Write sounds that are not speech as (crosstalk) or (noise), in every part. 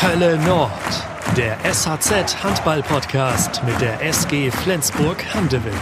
Hölle Nord, der SHZ Handball Podcast mit der SG Flensburg Handewitt.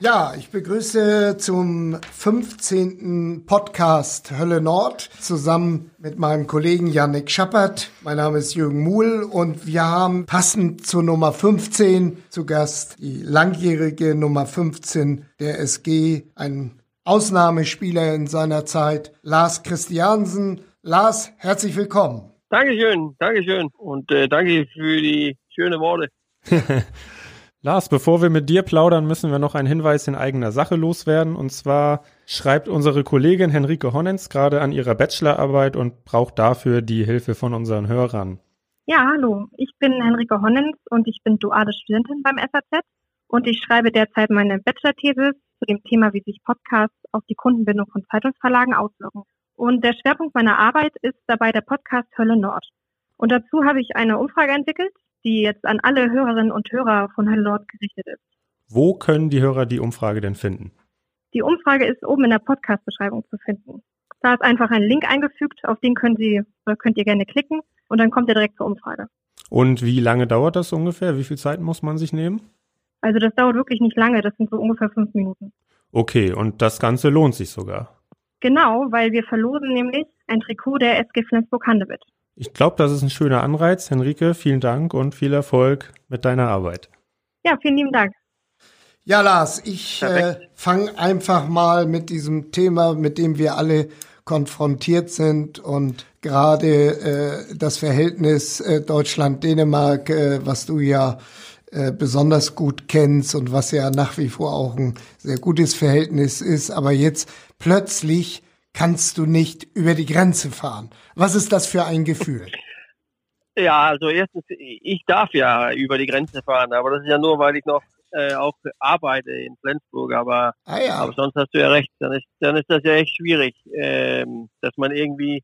Ja, ich begrüße zum 15. Podcast Hölle Nord zusammen mit meinem Kollegen Yannick Schappert. Mein Name ist Jürgen Muhl und wir haben passend zur Nummer 15 zu Gast die langjährige Nummer 15 der SG, ein Ausnahmespieler in seiner Zeit, Lars Christiansen. Lars, herzlich willkommen. Dankeschön, Dankeschön und äh, danke für die schönen Worte. (laughs) Lars, bevor wir mit dir plaudern, müssen wir noch einen Hinweis in eigener Sache loswerden. Und zwar schreibt unsere Kollegin Henrike Honnens gerade an ihrer Bachelorarbeit und braucht dafür die Hilfe von unseren Hörern. Ja, hallo. Ich bin Henrike Honnens und ich bin duale Studentin beim FAZ und ich schreibe derzeit meine Bachelor-Thesis zu dem Thema, wie sich Podcasts auf die Kundenbindung von Zeitungsverlagen auswirken. Und der Schwerpunkt meiner Arbeit ist dabei der Podcast Hölle Nord. Und dazu habe ich eine Umfrage entwickelt, die jetzt an alle Hörerinnen und Hörer von Hölle Nord gerichtet ist. Wo können die Hörer die Umfrage denn finden? Die Umfrage ist oben in der Podcast-Beschreibung zu finden. Da ist einfach ein Link eingefügt, auf den können Sie oder könnt ihr gerne klicken und dann kommt ihr direkt zur Umfrage. Und wie lange dauert das ungefähr? Wie viel Zeit muss man sich nehmen? Also das dauert wirklich nicht lange, das sind so ungefähr fünf Minuten. Okay, und das Ganze lohnt sich sogar. Genau, weil wir verlosen nämlich ein Trikot der SG Flensburg-Handewitt. Ich glaube, das ist ein schöner Anreiz. Henrike, vielen Dank und viel Erfolg mit deiner Arbeit. Ja, vielen lieben Dank. Ja, Lars, ich äh, fange einfach mal mit diesem Thema, mit dem wir alle konfrontiert sind und gerade äh, das Verhältnis äh, Deutschland-Dänemark, äh, was du ja äh, besonders gut kennst und was ja nach wie vor auch ein sehr gutes Verhältnis ist. Aber jetzt plötzlich kannst du nicht über die Grenze fahren. Was ist das für ein Gefühl? Ja, also erstens, ich darf ja über die Grenze fahren, aber das ist ja nur, weil ich noch äh, auch arbeite in Flensburg, aber, ah ja. aber sonst hast du ja recht, dann ist, dann ist das ja echt schwierig, ähm, dass man irgendwie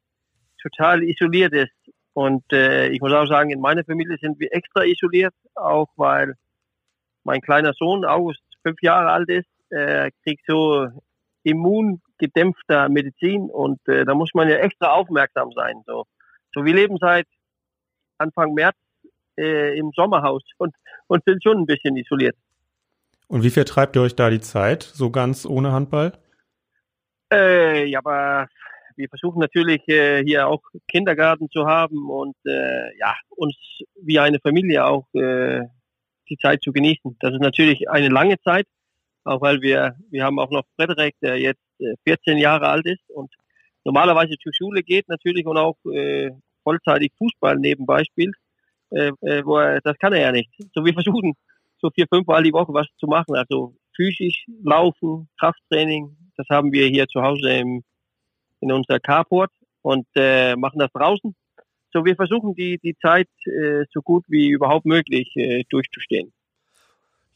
total isoliert ist und äh, ich muss auch sagen, in meiner Familie sind wir extra isoliert, auch weil mein kleiner Sohn, August, fünf Jahre alt ist, äh, kriegt so immungedämpfter Medizin und äh, da muss man ja extra aufmerksam sein. So, so wir leben seit Anfang März äh, im Sommerhaus und, und sind schon ein bisschen isoliert. Und wie vertreibt ihr euch da die Zeit, so ganz ohne Handball? Äh, ja, aber wir versuchen natürlich äh, hier auch Kindergarten zu haben und äh, ja, uns wie eine Familie auch äh, die Zeit zu genießen. Das ist natürlich eine lange Zeit, auch weil wir, wir haben auch noch Frederik, der jetzt äh, 14 Jahre alt ist und normalerweise zur Schule geht natürlich und auch äh, vollzeitig Fußball nebenbei spielt. Äh, äh, wo er, das kann er ja nicht. So wir versuchen so vier, fünf Mal die Woche was zu machen. Also physisch laufen, Krafttraining, das haben wir hier zu Hause im in unser Carport und äh, machen das draußen. So, wir versuchen die, die Zeit äh, so gut wie überhaupt möglich äh, durchzustehen.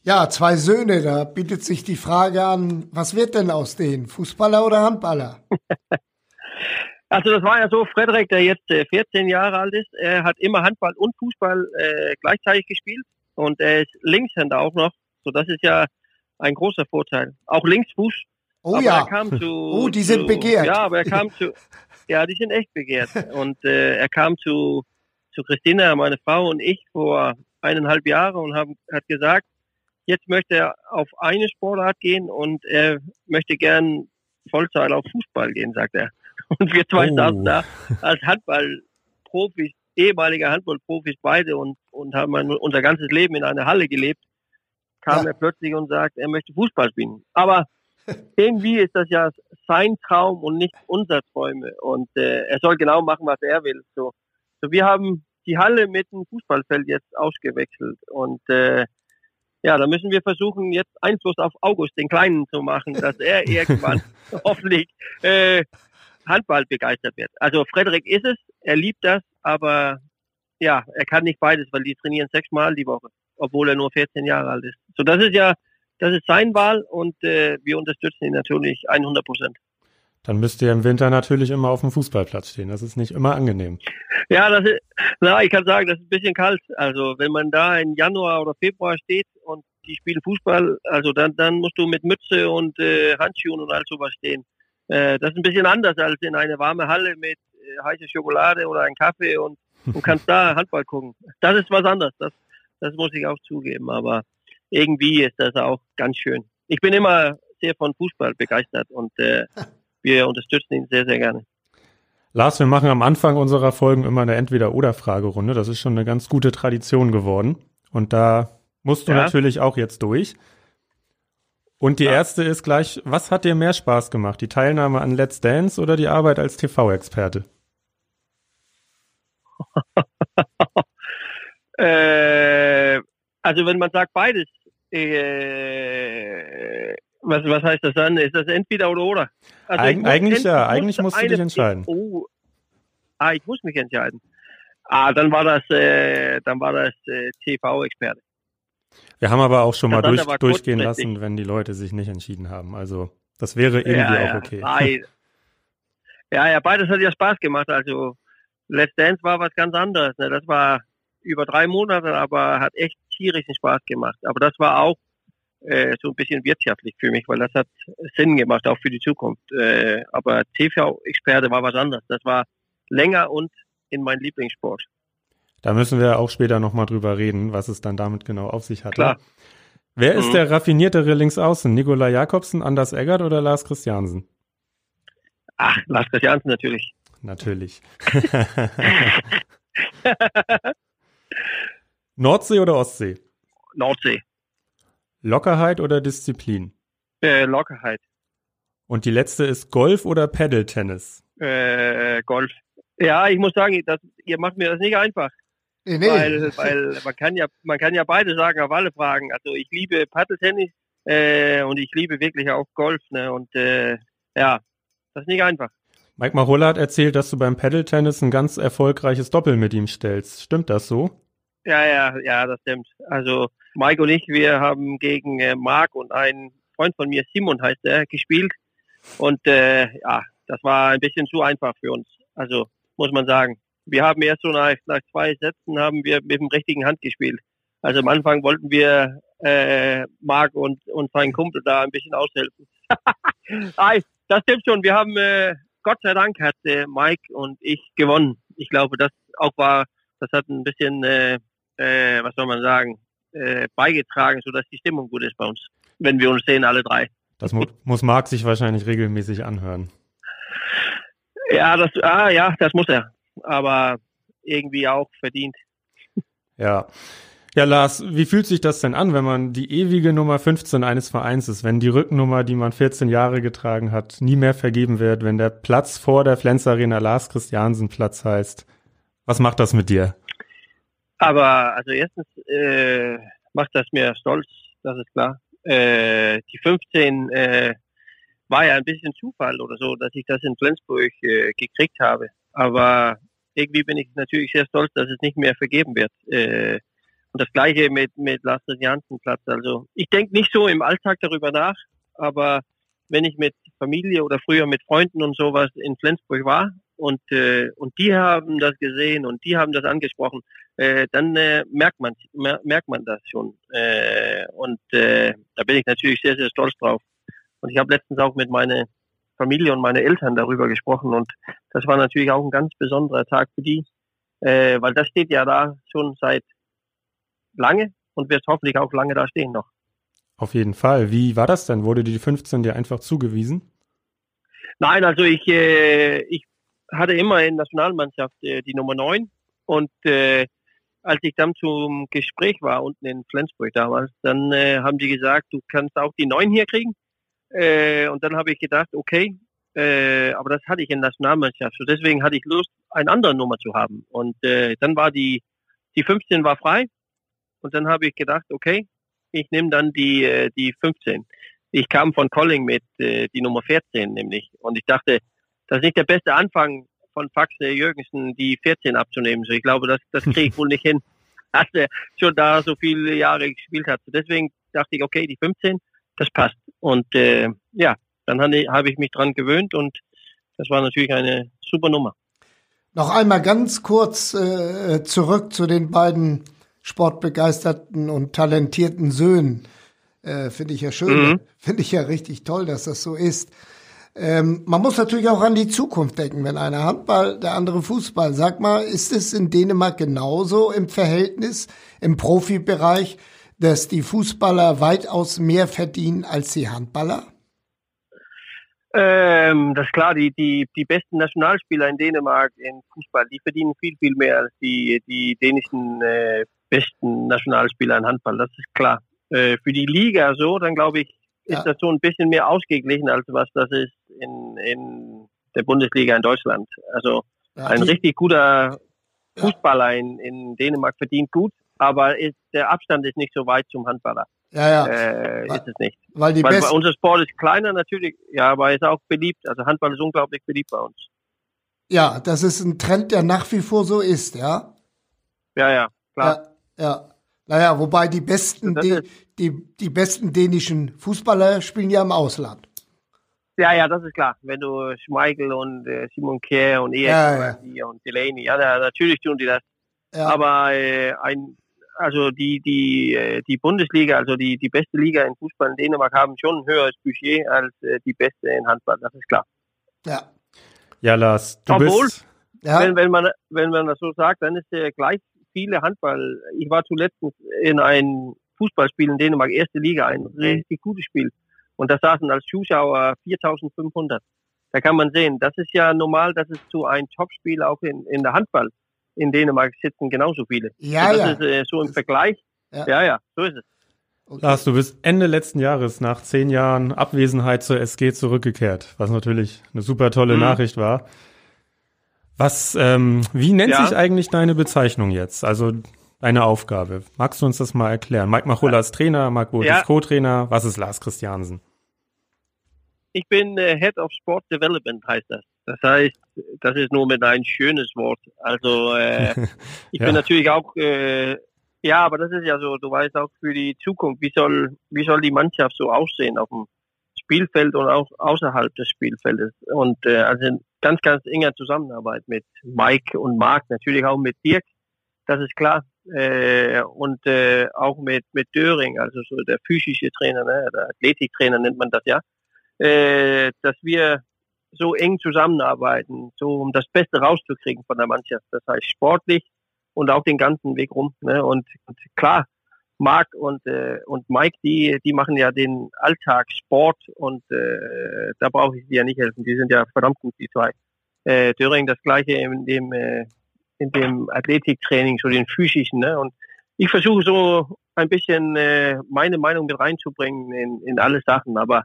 Ja, zwei Söhne, da bietet sich die Frage an, was wird denn aus denen? Fußballer oder Handballer? (laughs) also das war ja so, Frederik, der jetzt äh, 14 Jahre alt ist, er hat immer Handball und Fußball äh, gleichzeitig gespielt und er ist Linkshänder auch noch. So, das ist ja ein großer Vorteil. Auch Linksfuß Oh aber ja. Er kam zu, oh, die sind zu, begehrt. Ja, aber er kam zu, (laughs) ja, die sind echt begehrt. Und äh, er kam zu, zu Christina, meine Frau und ich vor eineinhalb Jahren und haben, hat gesagt, jetzt möchte er auf eine Sportart gehen und er möchte gern Vollzeit auf Fußball gehen, sagt er. (laughs) Und wir zwei Oh. saßen da als Handballprofis, ehemalige Handballprofis beide und, und haben unser ganzes Leben in einer Halle gelebt. Kam Ja. er plötzlich und sagt, er möchte Fußball spielen. Aber irgendwie ist das ja sein Traum und nicht unser Träume. Und äh, er soll genau machen, was er will. So, so wir haben die Halle mit dem Fußballfeld jetzt ausgewechselt. Und äh, ja, da müssen wir versuchen, jetzt Einfluss auf August, den Kleinen, zu machen, dass er (laughs) irgendwann hoffentlich äh, Handball begeistert wird. Also Frederik ist es, er liebt das, aber ja, er kann nicht beides, weil die trainieren sechsmal die Woche, obwohl er nur 14 Jahre alt ist. So, das ist ja, das ist sein Wahl und äh, wir unterstützen ihn natürlich 100 Prozent. Dann müsst ihr im Winter natürlich immer auf dem Fußballplatz stehen. Das ist nicht immer angenehm. Ja, das ist, na, ich kann sagen, das ist ein bisschen kalt. Also wenn man da im Januar oder Februar steht und die spielen Fußball, also dann, dann musst du mit Mütze und äh, Handschuhen und all sowas stehen. Äh, das ist ein bisschen anders als in eine warme Halle mit heiße Schokolade oder einen Kaffee und, und kannst da (laughs) Handball gucken. Das ist was anderes, das, das muss ich auch zugeben, aber irgendwie ist das auch ganz schön. Ich bin immer sehr von Fußball begeistert und äh, (laughs) wir unterstützen ihn sehr, sehr gerne. Lars, wir machen am Anfang unserer Folgen immer eine Entweder-Oder-Fragerunde. Das ist schon eine ganz gute Tradition geworden. Und da musst du ja. natürlich auch jetzt durch. Und die ja. erste ist gleich, was hat dir mehr Spaß gemacht? Die Teilnahme an Let's Dance oder die Arbeit als TV-Experte? (laughs) äh, also wenn man sagt beides, äh, was, was heißt das dann? Ist das entweder oder oder? Also Eig eigentlich ja, eigentlich musst du dich entscheiden. Oh, ah, ich muss mich entscheiden. Ah, dann war das, äh, dann war das äh, TV-Experte. Wir haben aber auch schon das mal durch, durchgehen lassen, wenn die Leute sich nicht entschieden haben. Also das wäre irgendwie ja, auch okay. (laughs) Ja, ja, beides hat ja Spaß gemacht. Also Let's Dance war was ganz anderes. Ne? Das war über drei Monate, aber hat echt tierischen Spaß gemacht. Aber das war auch äh, so ein bisschen wirtschaftlich für mich, weil das hat Sinn gemacht, auch für die Zukunft. Äh, aber TV-Experte war was anderes. Das war länger und in mein Lieblingssport. Da müssen wir auch später nochmal drüber reden, was es dann damit genau auf sich hat. Klar. Wer ist mhm. der raffiniertere Linksaußen? Nikolai Jakobsen, Anders Eggert oder Lars Christiansen? Ach, Lars Christiansen natürlich. Natürlich. (laughs) (laughs) Nordsee oder Ostsee? Nordsee. Lockerheit oder Disziplin? Äh, Lockerheit. Und die letzte ist Golf oder Paddle-Tennis? Äh, Golf. Ja, ich muss sagen, das, ihr macht mir das nicht einfach. Nee, nee. Weil, weil man kann ja, man kann ja beide sagen auf alle Fragen. Also ich liebe Paddle-Tennis äh, und ich liebe wirklich auch Golf. Ne? Und äh, ja, das ist nicht einfach. Mike Marola hat erzählt, dass du beim Paddle-Tennis ein ganz erfolgreiches Doppel mit ihm stellst. Stimmt das so? Ja, ja, ja, das stimmt. Also Mike und ich, wir haben gegen äh, Marc und einen Freund von mir, Simon heißt er, gespielt. Und äh, ja, das war ein bisschen zu einfach für uns. Also muss man sagen. Wir haben erst so nach, nach zwei Sätzen haben wir mit dem richtigen Hand gespielt. Also am Anfang wollten wir äh, Marc und, und seinen Kumpel da ein bisschen aushelfen. (laughs) das stimmt schon. Wir haben, äh, Gott sei Dank hat äh, Mike und ich gewonnen. Ich glaube, das auch war, das hat ein bisschen äh, äh, was soll man sagen, äh, beigetragen, sodass die Stimmung gut ist bei uns, wenn wir uns sehen, alle drei. Das mu muss Marc sich wahrscheinlich regelmäßig anhören. Ja, das, ah, ja, das muss er. Aber irgendwie auch verdient. Ja. Ja, Lars, wie fühlt sich das denn an, wenn man die ewige Nummer 15 eines Vereins ist, wenn die Rückennummer, die man 14 Jahre getragen hat, nie mehr vergeben wird, wenn der Platz vor der Flens Arena Lars Christiansen Platz heißt? Was macht das mit dir? Aber also erstens äh, macht das mir stolz, das ist klar. Äh, die 15 äh, war ja ein bisschen Zufall oder so, dass ich das in Flensburg äh, gekriegt habe. Aber irgendwie bin ich natürlich sehr stolz, dass es nicht mehr vergeben wird. Äh, und das gleiche mit, mit Lasters Janssen-Platz. Also ich denke nicht so im Alltag darüber nach, aber wenn ich mit Familie oder früher mit Freunden und sowas in Flensburg war und, äh, und die haben das gesehen und die haben das angesprochen, äh, dann äh, merkt man merkt man das schon. Äh, und äh, da bin ich natürlich sehr, sehr stolz drauf. Und ich habe letztens auch mit meiner Familie und meinen Eltern darüber gesprochen und das war natürlich auch ein ganz besonderer Tag für die, äh, weil das steht ja da schon seit lange und wird hoffentlich auch lange da stehen noch. Auf jeden Fall. Wie war das denn? Wurde die 15 dir einfach zugewiesen? Nein, also ich, äh, ich hatte immer in Nationalmannschaft äh, die Nummer 9 und äh, als ich dann zum Gespräch war unten in Flensburg damals, dann äh, haben die gesagt, du kannst auch die 9 hier kriegen. Äh, und dann habe ich gedacht, okay, äh, aber das hatte ich in Nationalmannschaft. So deswegen hatte ich Lust, eine andere Nummer zu haben. Und äh, dann war die, die 15 war frei. Und dann habe ich gedacht, okay, ich nehme dann die, äh, die 15. Ich kam von Colling mit äh, die Nummer 14 nämlich. Und ich dachte, das ist nicht der beste Anfang von Faxe Jürgensen, die 14 abzunehmen. So, ich glaube, das, das kriege ich wohl nicht hin, (laughs) dass er schon da so viele Jahre gespielt hat. So, deswegen dachte ich, okay, die 15, das passt. Und äh, ja, dann habe ich mich dran gewöhnt und das war natürlich eine super Nummer. Noch einmal ganz kurz äh, zurück zu den beiden sportbegeisterten und talentierten Söhnen. Äh, Finde ich ja schön. Mhm. Finde ich ja richtig toll, dass das so ist. Ähm, man muss natürlich auch an die Zukunft denken, wenn einer Handball, der andere Fußball. Sag mal, ist es in Dänemark genauso im Verhältnis im Profibereich, dass die Fußballer weitaus mehr verdienen als die Handballer? Ähm, das ist klar, die, die, die besten Nationalspieler in Dänemark in Fußball, die verdienen viel, viel mehr als die, die dänischen äh, besten Nationalspieler in Handball, das ist klar. Äh, für die Liga so, dann glaube ich, ist ja. das so ein bisschen mehr ausgeglichen, als was das ist in, in der Bundesliga in Deutschland. Also ja, ein richtig guter Fußballer in, in Dänemark verdient gut, aber ist, der Abstand ist nicht so weit zum Handballer. Ja, ja. Äh, weil, ist es nicht. Weil, die weil unser Sport ist kleiner natürlich, ja, aber ist auch beliebt. Also Handball ist unglaublich beliebt bei uns. Ja, das ist ein Trend, der nach wie vor so ist, ja. Ja, ja, klar. Ja, ja. Naja, wobei die besten, die, die, die besten dänischen Fußballer spielen ja im Ausland. Ja, ja, das ist klar. Wenn du Schmeichel und äh, Simon Kerr und Erik ja, ja. und Delaney, ja, natürlich tun die das. Ja. Aber äh, ein, also die, die, äh, die Bundesliga, also die, die beste Liga in Fußball in Dänemark haben schon ein höheres Budget als äh, die beste in Handball, das ist klar. Ja. Ja, Lars, du Obwohl, bist... Ja. Wenn, wenn, man, wenn man das so sagt, dann ist ja gleich viele Handball. Ich war zuletzt in ein Fußballspiel in Dänemark, erste Liga, ein richtig gutes Spiel. Und da saßen als Zuschauer 4500. Da kann man sehen, das ist ja normal, dass es zu ein Topspiel auch in, in der Handball in Dänemark sitzen genauso viele. Ja, das ja. ist äh, so im Vergleich. Ja. ja, ja, so ist es. Okay. Lars, du bist Ende letzten Jahres nach zehn Jahren Abwesenheit zur SG zurückgekehrt, was natürlich eine super tolle mhm. Nachricht war. Was, ähm, wie nennt ja. sich eigentlich deine Bezeichnung jetzt? Also deine Aufgabe. Magst du uns das mal erklären? Mike Machulla ist Trainer, Marc Both ja. ist Co-Trainer. Was ist Lars Christiansen? Ich bin äh, Head of Sport Development, heißt das. Das heißt, das ist nur mit ein schönes Wort. Also äh, (laughs) ich ja. bin natürlich auch, äh, ja, aber das ist ja so, du weißt auch für die Zukunft, wie soll, wie soll die Mannschaft so aussehen auf dem Spielfeld und auch außerhalb des Spielfeldes. Und äh, also ganz, ganz enger Zusammenarbeit mit Mike und Marc, natürlich auch mit Dirk, das ist klar. Äh, und äh, auch mit, mit Döring, also so der physische Trainer, ne, der Athletiktrainer nennt man das ja äh, dass wir so eng zusammenarbeiten, so um das Beste rauszukriegen von der Mannschaft. Das heißt sportlich und auch den ganzen Weg rum. Ne? Und, und klar, Marc und äh, und Mike, die die machen ja den Alltag Sport und äh, da brauche ich sie ja nicht helfen. Die sind ja verdammt gut, die zwei. Äh, Döring das gleiche in dem äh, in dem Athletiktraining, so den physischen. Ne? Und ich versuche so ein bisschen äh, meine Meinung mit reinzubringen in, in alle Sachen, aber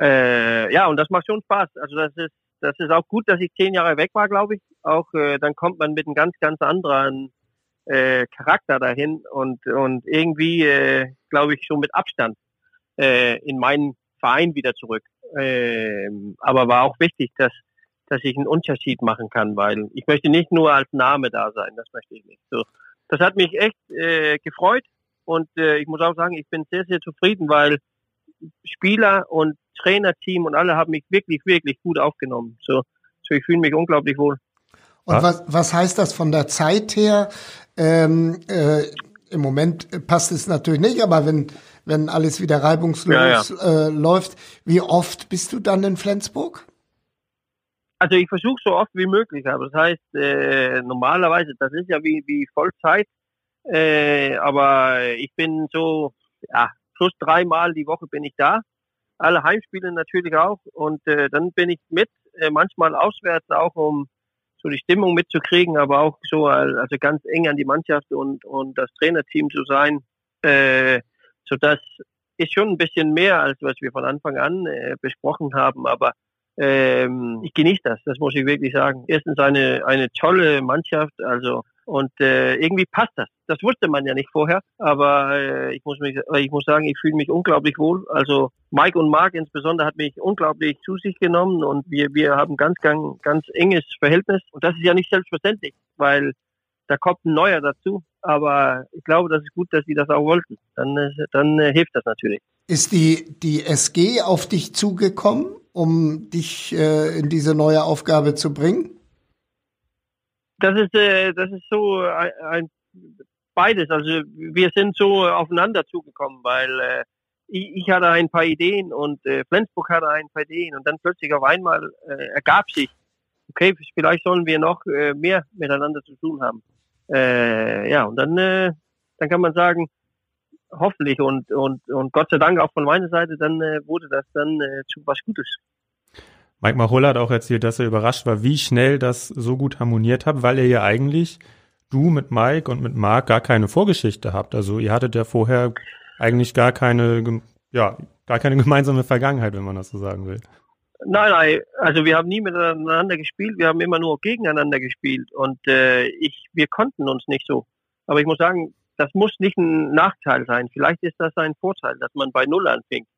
äh, ja, und das macht schon Spaß. Also das ist, das ist auch gut, dass ich zehn Jahre weg war, glaube ich. Auch äh, dann kommt man mit einem ganz, ganz anderen äh, Charakter dahin und und irgendwie, äh, glaube ich, schon mit Abstand äh, in meinen Verein wieder zurück. Äh, aber war auch wichtig, dass dass ich einen Unterschied machen kann, weil ich möchte nicht nur als Name da sein, das möchte ich nicht. So, das hat mich echt äh, gefreut und äh, ich muss auch sagen, ich bin sehr, sehr zufrieden, weil Spieler und Trainerteam und alle haben mich wirklich, wirklich gut aufgenommen. So, so ich fühle mich unglaublich wohl. Und was, was heißt das von der Zeit her? Ähm, äh, Im Moment passt es natürlich nicht, aber wenn, wenn alles wieder reibungslos ja, ja. Äh, läuft, wie oft bist du dann in Flensburg? Also ich versuche so oft wie möglich, aber das heißt äh, normalerweise, das ist ja wie, wie Vollzeit, äh, aber ich bin so, ja, plus dreimal die Woche bin ich da alle Heimspiele natürlich auch. Und äh, dann bin ich mit, äh, manchmal auswärts auch, um so die Stimmung mitzukriegen, aber auch so also ganz eng an die Mannschaft und, und das Trainerteam zu sein. Äh, so das ist schon ein bisschen mehr, als was wir von Anfang an äh, besprochen haben. Aber ähm, ich genieße das, das muss ich wirklich sagen. Erstens eine, eine tolle Mannschaft, also und äh, irgendwie passt das. Das wusste man ja nicht vorher, aber äh, ich muss mich, ich muss sagen, ich fühle mich unglaublich wohl. Also Mike und Mark insbesondere hat mich unglaublich zu sich genommen und wir wir haben ganz ganz ganz enges Verhältnis und das ist ja nicht selbstverständlich, weil da kommt ein neuer dazu. Aber ich glaube, das ist gut, dass sie das auch wollten. Dann dann äh, hilft das natürlich. Ist die die SG auf dich zugekommen, um dich äh, in diese neue Aufgabe zu bringen? das ist, äh, das ist so ein, ein, beides. Also wir sind so aufeinander zugekommen, weil äh, ich, ich hatte ein paar Ideen und äh, Flensburg hatte ein paar Ideen und dann plötzlich auf einmal äh, ergab sich, okay, vielleicht sollen wir noch äh, mehr miteinander zu tun haben. Äh, ja, und dann, äh, dann kann man sagen, hoffentlich und, und, und Gott sei Dank auch von meiner Seite, dann äh, wurde das dann äh, zu was Gutes. Mike Mahulla hat auch erzählt, dass er überrascht war, wie schnell das so gut harmoniert hat, weil ihr ja eigentlich, du mit Mike und mit Marc, gar keine Vorgeschichte habt. Also ihr hattet ja vorher eigentlich gar keine, ja, gar keine (laughs) gemeinsame Vergangenheit, wenn man das so sagen will. Nein, nein, also wir haben nie miteinander gespielt, wir haben immer nur gegeneinander gespielt und äh, ich, wir konnten uns nicht so. Aber ich muss sagen, das muss nicht ein Nachteil sein. Vielleicht ist das ein Vorteil, dass man bei Null anfängt.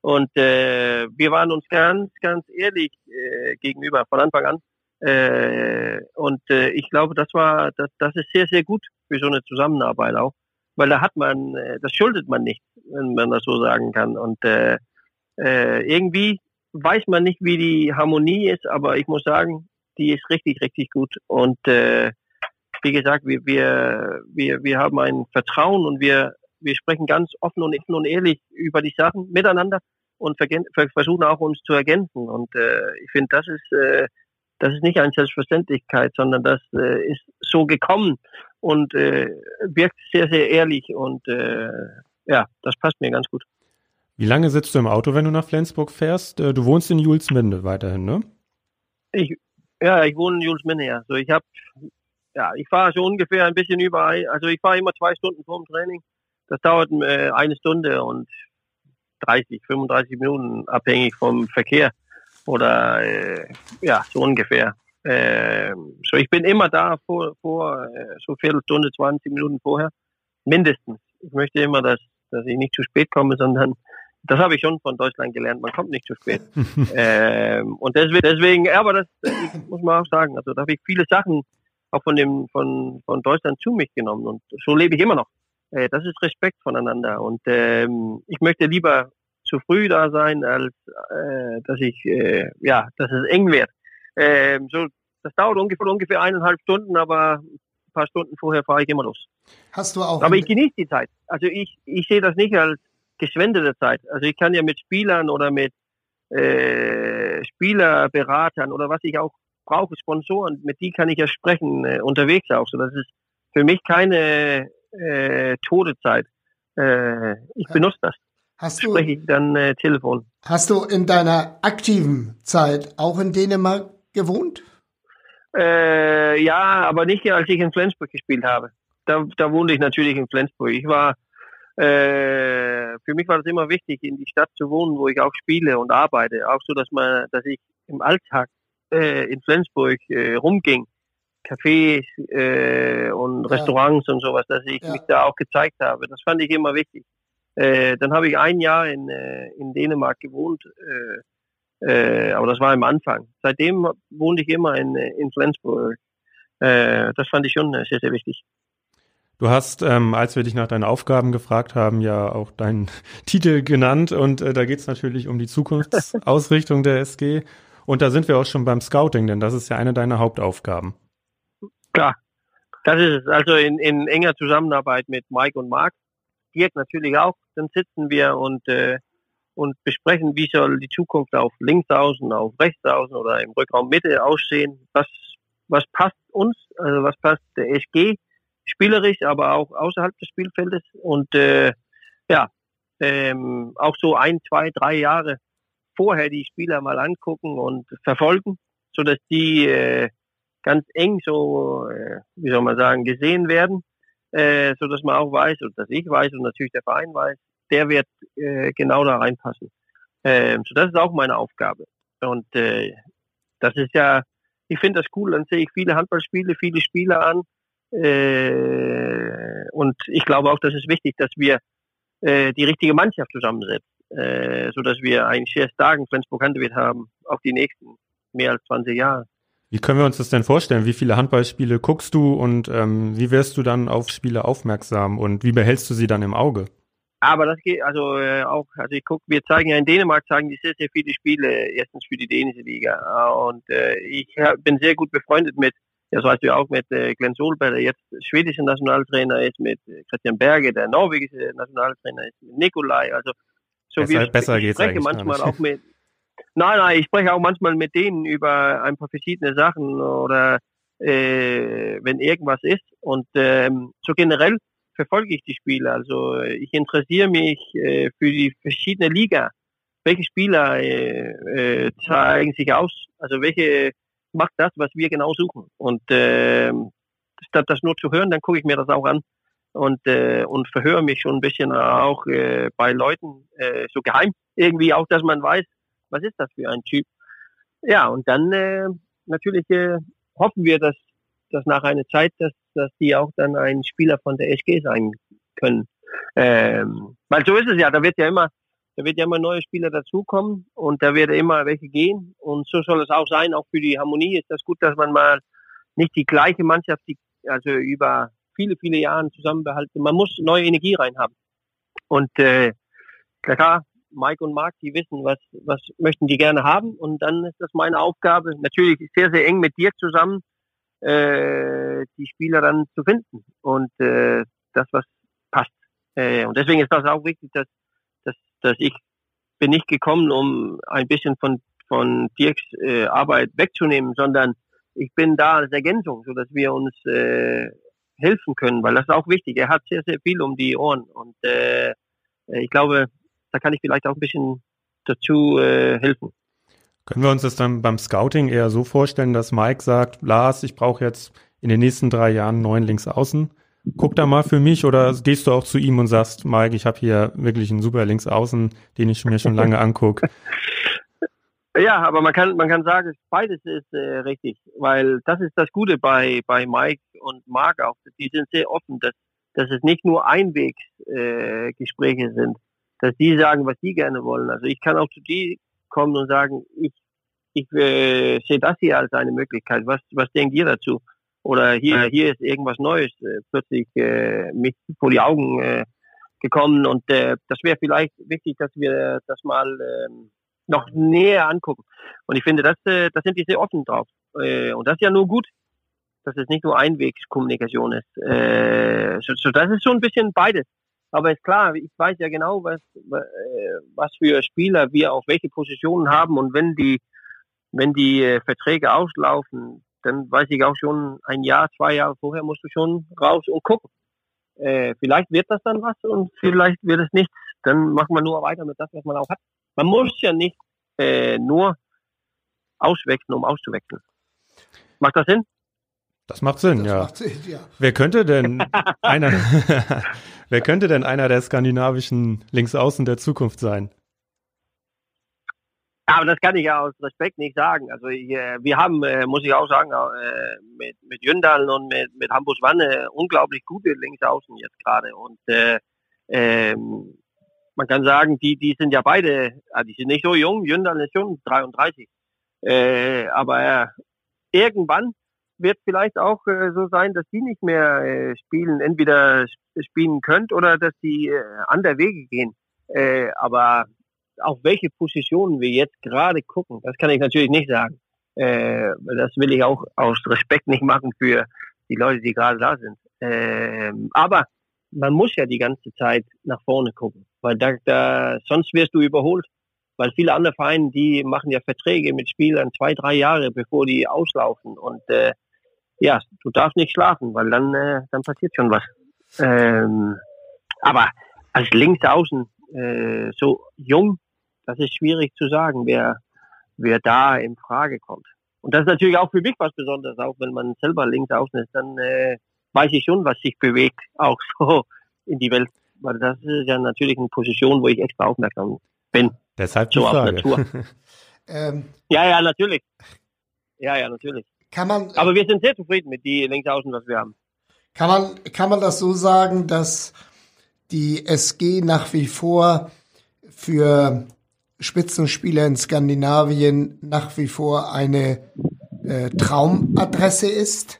Und äh, wir waren uns ganz, ganz ehrlich äh, gegenüber von Anfang an. Äh, und äh, ich glaube, das war, das, das ist sehr, sehr gut für so eine Zusammenarbeit auch, weil da hat man, äh, das schuldet man nicht, wenn man das so sagen kann. Und äh, äh, irgendwie weiß man nicht, wie die Harmonie ist, aber ich muss sagen, die ist richtig, richtig gut. Und äh, wie gesagt, wir, wir, wir, wir haben ein Vertrauen und wir, wir sprechen ganz offen und offen und ehrlich über die Sachen miteinander und versuchen auch uns zu ergänzen. Und äh, ich finde, das ist äh, das ist nicht eine Selbstverständlichkeit, sondern das äh, ist so gekommen und äh, wirkt sehr, sehr ehrlich und äh, ja, das passt mir ganz gut. Wie lange sitzt du im Auto, wenn du nach Flensburg fährst? Äh, du wohnst in Julsminde weiterhin, ne? Ich, ja, ich wohne in Julsminde, ja. So, ich habe ja, ich fahre so ungefähr ein bisschen überall. Also ich fahre immer zwei Stunden vorm Training. Das dauert äh, eine Stunde und 30, 35 Minuten, abhängig vom Verkehr. Oder äh, ja, so ungefähr. Äh, so ich bin immer da vor, vor äh, so Viertelstunde, 20 Minuten vorher. Mindestens. Ich möchte immer, dass, dass ich nicht zu spät komme, sondern (laughs) das habe ich schon von Deutschland gelernt. Man kommt nicht zu spät. (laughs) ähm, und deswegen, deswegen, aber das muss man auch sagen. Also da habe ich viele Sachen auch von dem von von Deutschland zu mich genommen und so lebe ich immer noch. Äh, das ist Respekt voneinander und ähm, ich möchte lieber zu früh da sein, als äh, dass ich äh, ja, dass es eng wird. Ähm, so, das dauert ungefähr ungefähr eineinhalb Stunden, aber ein paar Stunden vorher fahre ich immer los. Hast du auch? Aber ich genieße die Zeit. Also ich ich sehe das nicht als geschwendete Zeit. Also ich kann ja mit Spielern oder mit äh, Spielerberatern oder was ich auch brauche Sponsoren, mit die kann ich ja sprechen, äh, unterwegs auch. So, das ist für mich keine äh, Todezeit. Äh, ich benutze das. Hast du, Spreche ich dann äh, Telefon. Hast du in deiner aktiven Zeit auch in Dänemark gewohnt? Äh, ja, aber nicht als ich in Flensburg gespielt habe. Da, da wohnte ich natürlich in Flensburg. Ich war, äh, für mich war das immer wichtig, in die Stadt zu wohnen, wo ich auch spiele und arbeite. Auch so, dass man, dass ich im Alltag äh, in Flensburg äh, rumging, Cafés äh, und Restaurants ja. und sowas, dass ich ja. mich da auch gezeigt habe. Das fand ich immer wichtig. Äh, dann habe ich ein Jahr in, äh, in Dänemark gewohnt, äh, äh, aber das war am Anfang. Seitdem wohnte ich immer in, in Flensburg. Äh, das fand ich schon sehr, sehr wichtig. Du hast, ähm, als wir dich nach deinen Aufgaben gefragt haben, ja auch deinen (laughs) Titel genannt und äh, da geht es natürlich um die Zukunftsausrichtung der SG. Und da sind wir auch schon beim Scouting, denn das ist ja eine deiner Hauptaufgaben. Klar, das ist es. Also in, in enger Zusammenarbeit mit Mike und Marc. Dirk natürlich auch. Dann sitzen wir und, äh, und besprechen, wie soll die Zukunft auf links außen, auf rechts außen oder im Rückraum Mitte aussehen. Was, was passt uns, also was passt der SG spielerisch, aber auch außerhalb des Spielfeldes. Und äh, ja, ähm, auch so ein, zwei, drei Jahre vorher die Spieler mal angucken und verfolgen, so dass die äh, ganz eng so, äh, wie soll man sagen, gesehen werden, äh, so dass man auch weiß und dass ich weiß und natürlich der Verein weiß, der wird äh, genau da reinpassen. Ähm, so das ist auch meine Aufgabe. Und äh, das ist ja, ich finde das cool, dann sehe ich viele Handballspiele, viele Spieler an. Äh, und ich glaube auch, das ist wichtig, dass wir äh, die richtige Mannschaft zusammensetzen äh, so dass wir einen sehr starken Flensburg-Handewitt haben, auf die nächsten mehr als 20 Jahre. Wie können wir uns das denn vorstellen? Wie viele Handballspiele guckst du und ähm, wie wirst du dann auf Spiele aufmerksam und wie behältst du sie dann im Auge? Aber das geht also äh, auch, also ich gucke, wir zeigen ja in Dänemark, zeigen die sehr, sehr viele Spiele, erstens für die dänische Liga. Und äh, ich bin sehr gut befreundet mit, das weißt du auch, mit äh, Glenn Solberg, der jetzt schwedischer Nationaltrainer ist, mit Christian Berge, der norwegische Nationaltrainer ist, mit Nikolai. Also So besser, wir, besser ich geht's spreche manchmal auch mit. Nein, nein, ich spreche auch manchmal mit denen über ein paar verschiedene Sachen oder äh, wenn irgendwas ist. Und ähm, so generell verfolge ich die Spiele. Also ich interessiere mich äh, für die verschiedene Liga. Welche Spieler äh, äh, zeigen sich aus? Also welche macht das, was wir genau suchen? Und äh, statt das nur zu hören, dann gucke ich mir das auch an und äh, und verhöre mich schon ein bisschen auch äh, bei Leuten äh, so geheim irgendwie auch, dass man weiß, was ist das für ein Typ. Ja und dann äh, natürlich äh, hoffen wir, dass dass nach einer Zeit, dass dass die auch dann ein Spieler von der SG sein können. Ähm, weil so ist es ja, da wird ja immer da wird ja immer neue Spieler dazukommen und da wird immer welche gehen und so soll es auch sein. Auch für die Harmonie ist das gut, dass man mal nicht die gleiche Mannschaft, die also über viele, viele Jahre zusammenbehalten. Man muss neue Energie reinhaben. Und äh, klar, Mike und Mark, die wissen, was, was möchten die gerne haben. Und dann ist das meine Aufgabe, natürlich sehr, sehr eng mit dir zusammen, äh, die Spieler dann zu finden. Und äh, das, was passt. Äh, und deswegen ist das auch wichtig, dass, dass, dass ich bin nicht gekommen, um ein bisschen von, von Dirks äh, Arbeit wegzunehmen, sondern ich bin da als Ergänzung, so dass wir uns äh, helfen können, weil das ist auch wichtig. Er hat sehr, sehr viel um die Ohren und äh, ich glaube, da kann ich vielleicht auch ein bisschen dazu äh, helfen. Können wir uns das dann beim Scouting eher so vorstellen, dass Mike sagt, Lars, ich brauche jetzt in den nächsten drei Jahren neun Linksaußen. Guck da mal für mich oder gehst du auch zu ihm und sagst, Mike, ich habe hier wirklich einen super Linksaußen, den ich mir schon lange angucke. (laughs) Ja, aber man kann man kann sagen, beides ist äh, richtig, weil das ist das Gute bei bei Mike und Mark auch. Die sind sehr offen, dass dass es nicht nur Einwegsgespräche äh, sind, dass die sagen, was die gerne wollen. Also ich kann auch zu die kommen und sagen, ich ich äh, sehe das hier als eine Möglichkeit. Was was denkt ihr dazu? Oder hier hier ist irgendwas Neues äh, plötzlich äh, mich vor die Augen äh, gekommen und äh, das wäre vielleicht wichtig, dass wir das mal äh, noch näher angucken. Und ich finde, das, äh, das sind die sehr offen drauf. Äh, und das ist ja nur gut, dass es nicht nur Einwegskommunikation ist. Äh, so, so das ist so ein bisschen beides. Aber ist klar, ich weiß ja genau, was, was für Spieler wir auf welche Positionen haben. Und wenn die, wenn die Verträge auslaufen, dann weiß ich auch schon ein Jahr, zwei Jahre vorher musst du schon raus und gucken. Äh, vielleicht wird das dann was und vielleicht wird es nichts. Dann machen wir nur weiter mit das, was man auch hat. Man muss ja nicht äh, nur auswechseln, um auszuwechseln. Macht das Sinn? Das macht Sinn, Das ja. macht Sinn, ja. Wer könnte denn (laughs) einer, (laughs) (laughs) wer könnte denn einer der skandinavischen Linksaußen der Zukunft sein? Aber das kann ich ja aus Respekt nicht sagen. Also ich, äh, wir haben, äh, muss ich auch sagen, äh, mit, mit Jündal und mit, mit Hambus Wanne unglaublich gute Linksaußen jetzt gerade. Und äh, ähm, man kann sagen, die, die sind ja beide, also die sind nicht so jung, Jündal ist schon 33. Äh, aber irgendwann wird vielleicht auch äh, so sein, dass die nicht mehr äh, spielen, entweder spielen könnt oder dass die äh, andere Wege gehen. Äh, aber auf welche Positionen wir jetzt gerade gucken, das kann ich natürlich nicht sagen. Äh, das will ich auch aus Respekt nicht machen für die Leute, die gerade da sind. Äh, aber man muss ja die ganze Zeit nach vorne gucken, weil da, da sonst wirst du überholt. Weil viele andere Vereine, die machen ja Verträge mit Spielern zwei, drei Jahre, bevor die auslaufen. Und äh, ja, du darfst nicht schlafen, weil dann, äh, dann passiert schon was. Ähm, aber als Linksaußen äh, so jung, das ist schwierig zu sagen, wer, wer da in Frage kommt. Und das ist natürlich auch für mich was Besonderes, auch wenn man selber Linksaußen ist, dann äh, weiß ich schon, was sich bewegt, auch (laughs) so in die Welt. Weil das ist ja natürlich eine Position, wo ich extra aufmerksam bin. Deshalb die So auf Frage. Natur. (laughs) Ähm, Ja, ja, natürlich. Ja, ja, natürlich. kann man, Aber wir sind sehr zufrieden mit die Linksaußen, was wir haben. kann man, kann man das so sagen, dass die SG nach wie vor für Spitzenspieler in Skandinavien nach wie vor eine äh, Traumadresse ist?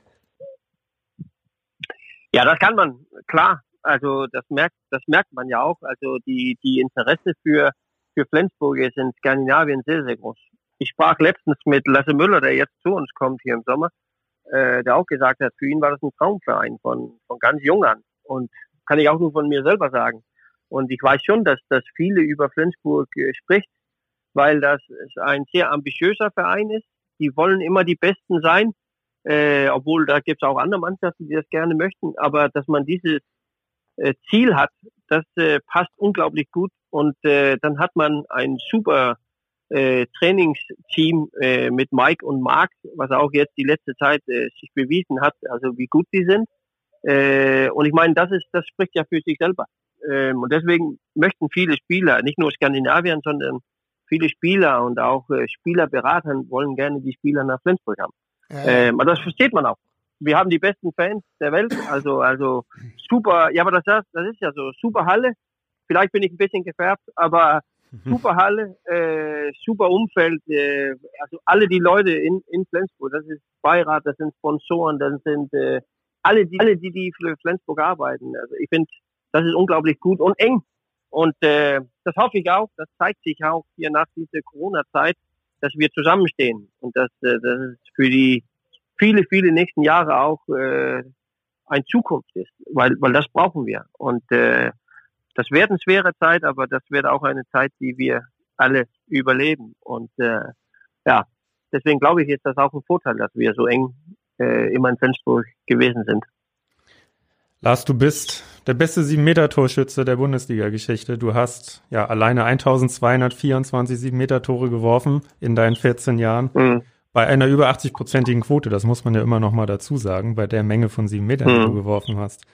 Ja, das kann man, klar. Also das merkt, das merkt man ja auch. Also die, die Interesse für, für Flensburg ist in Skandinavien sehr, sehr groß. Ich sprach letztens mit Lasse Müller, der jetzt zu uns kommt hier im Sommer, äh, der auch gesagt hat, für ihn war das ein Traumverein von, von ganz jung an. Und kann ich auch nur von mir selber sagen. Und ich weiß schon, dass, dass viele über Flensburg äh, spricht, weil das ein sehr ambitiöser Verein ist. Die wollen immer die Besten sein, äh, obwohl da gibt es auch andere Mannschaften, die das gerne möchten. Aber dass man dieses äh, Ziel hat, das äh, passt unglaublich gut. Und äh, dann hat man ein super äh, Trainingsteam äh, mit Mike und Mark, was auch jetzt die letzte Zeit äh, sich bewiesen hat, also wie gut die sind. Äh, und ich meine, das ist, das spricht ja für sich selber. Ähm, und deswegen möchten viele Spieler, nicht nur Skandinavien, sondern viele Spieler und auch äh, Spielerberater wollen gerne die Spieler nach Flensburg haben. Ja. Ähm, aber das versteht man auch. Wir haben die besten Fans der Welt, also also super. Ja, aber das, das ist ja so super Halle. Vielleicht bin ich ein bisschen gefärbt, aber super Halle, äh, super Umfeld. Äh, also alle die Leute in, in Flensburg, das ist Beirat, das sind Sponsoren, das sind äh, alle die alle die die für Flensburg arbeiten. Also ich finde, das ist unglaublich gut und eng. Und äh, das hoffe ich auch. Das zeigt sich auch hier nach dieser Corona-Zeit, dass wir zusammenstehen und dass äh, das ist für die viele viele nächsten Jahre auch äh, ein Zukunft ist, weil weil das brauchen wir. Und äh, das wird eine schwere Zeit, aber das wird auch eine Zeit, die wir alle überleben. Und äh, ja, deswegen glaube ich, ist das auch ein Vorteil, dass wir so eng äh, immer in Flensburg gewesen sind. Lars, du bist der beste 7-Meter-Torschütze der Bundesliga-Geschichte. Du hast ja alleine 1224 7-Meter-Tore geworfen in deinen 14 Jahren. Mhm. Bei einer über 80-prozentigen Quote, das muss man ja immer noch mal dazu sagen, bei der Menge von 7 Metern, die du geworfen hast.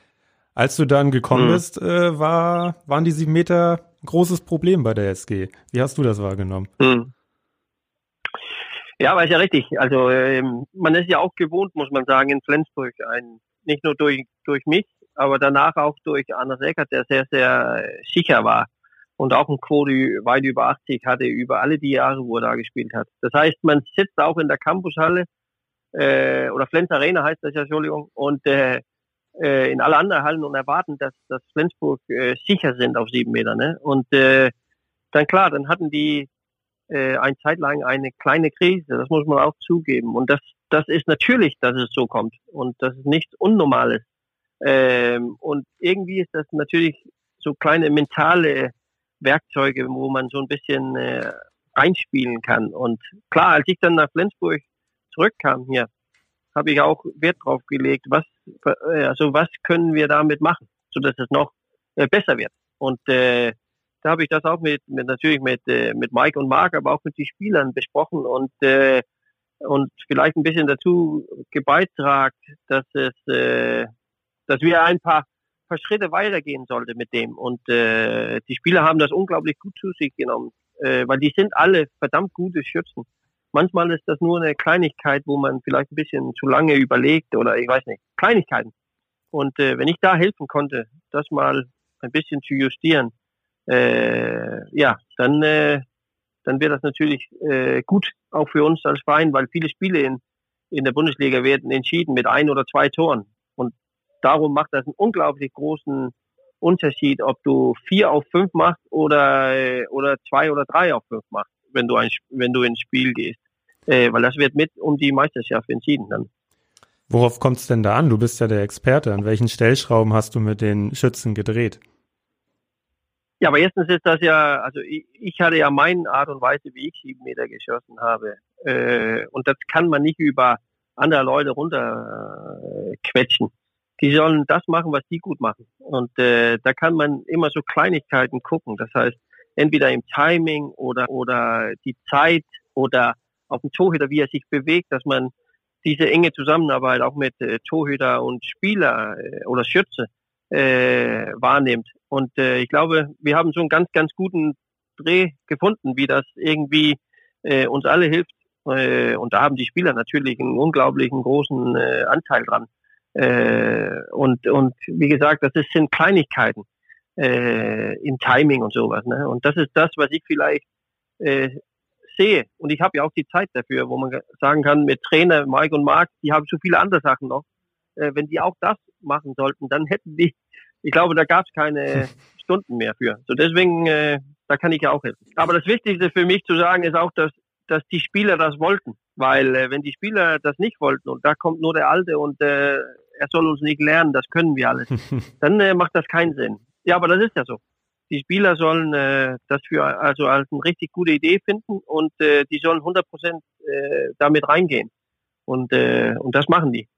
Als du dann gekommen mhm. bist, äh, war, waren die 7 Meter ein großes Problem bei der SG. Wie hast du das wahrgenommen? Mhm. Ja, aber ist ja richtig. Also ähm, man ist ja auch gewohnt, muss man sagen, in Flensburg ein, nicht nur durch, durch mich, aber danach auch durch Anders Eckert, der sehr, sehr sicher war und auch eine Quote weit über 80 hatte, über alle die Jahre, wo er da gespielt hat. Das heißt, man sitzt auch in der Campushalle, äh, oder Flens Arena heißt das ja, Entschuldigung, und äh, äh, in alle anderen Hallen und erwarten, dass, dass Flensburg äh, sicher sind auf sieben Meter. Ne? Und äh, dann klar, dann hatten die äh, eine Zeit lang eine kleine Krise, das muss man auch zugeben. Und das, das ist natürlich, dass es so kommt und das ist nichts Unnormales. Ähm, und irgendwie ist das natürlich so kleine mentale Werkzeuge, wo man so ein bisschen äh, einspielen kann. Und klar, als ich dann nach Flensburg zurückkam hier, habe ich auch Wert drauf gelegt, was, äh, also was können wir damit machen, so dass es noch äh, besser wird. Und äh, da habe ich das auch mit, mit natürlich mit, äh, mit Mike und Mark, aber auch mit den Spielern besprochen und äh, und vielleicht ein bisschen dazu gebeitragt, dass es äh, dass wir ein paar, paar Schritte weitergehen sollten mit dem. Und äh, die Spieler haben das unglaublich gut zu sich genommen, äh, weil die sind alle verdammt gute Schützen. Manchmal ist das nur eine Kleinigkeit, wo man vielleicht ein bisschen zu lange überlegt oder ich weiß nicht, Kleinigkeiten. Und äh, wenn ich da helfen konnte, das mal ein bisschen zu justieren, äh, ja, dann, äh, dann wird das natürlich äh, gut auch für uns als Verein, weil viele Spiele in, in der Bundesliga werden entschieden mit ein oder zwei Toren darum macht das einen unglaublich großen Unterschied, ob du vier auf fünf machst oder, oder zwei oder drei auf fünf machst, wenn du, ein, wenn du ins Spiel gehst. Äh, weil das wird mit um die Meisterschaft entschieden dann. Worauf kommt es denn da an? Du bist ja der Experte. An welchen Stellschrauben hast du mit den Schützen gedreht? Ja, aber erstens ist das ja, also ich, ich hatte ja meine Art und Weise, wie ich sieben Meter geschossen habe. Äh, und das kann man nicht über andere Leute runterquetschen. Äh, die sollen das machen, was die gut machen. Und äh, da kann man immer so Kleinigkeiten gucken. Das heißt, entweder im Timing oder oder die Zeit oder auf dem Torhüter, wie er sich bewegt, dass man diese enge Zusammenarbeit auch mit äh, Torhüter und Spieler äh, oder Schütze äh, wahrnimmt. Und äh, ich glaube, wir haben so einen ganz, ganz guten Dreh gefunden, wie das irgendwie äh, uns alle hilft. Äh, und da haben die Spieler natürlich einen unglaublichen großen äh, Anteil dran. Äh, und, und wie gesagt, das ist, sind Kleinigkeiten äh, im Timing und sowas. Ne? Und das ist das, was ich vielleicht äh, sehe. Und ich habe ja auch die Zeit dafür, wo man sagen kann, mit Trainer Mike und Marc, die haben so viele andere Sachen noch. Äh, wenn die auch das machen sollten, dann hätten die, ich glaube, da gab es keine (laughs) Stunden mehr für. So deswegen, äh, da kann ich ja auch helfen. Aber das Wichtigste für mich zu sagen ist auch, dass, dass die Spieler das wollten. Weil äh, wenn die Spieler das nicht wollten und da kommt nur der Alte und äh, er soll uns nicht lernen, das können wir alles, (laughs) dann äh, macht das keinen Sinn. Ja, aber das ist ja so. Die Spieler sollen äh, das für also als eine richtig gute Idee finden und äh, die sollen 100 Prozent äh, damit reingehen. Und, äh, und das machen die.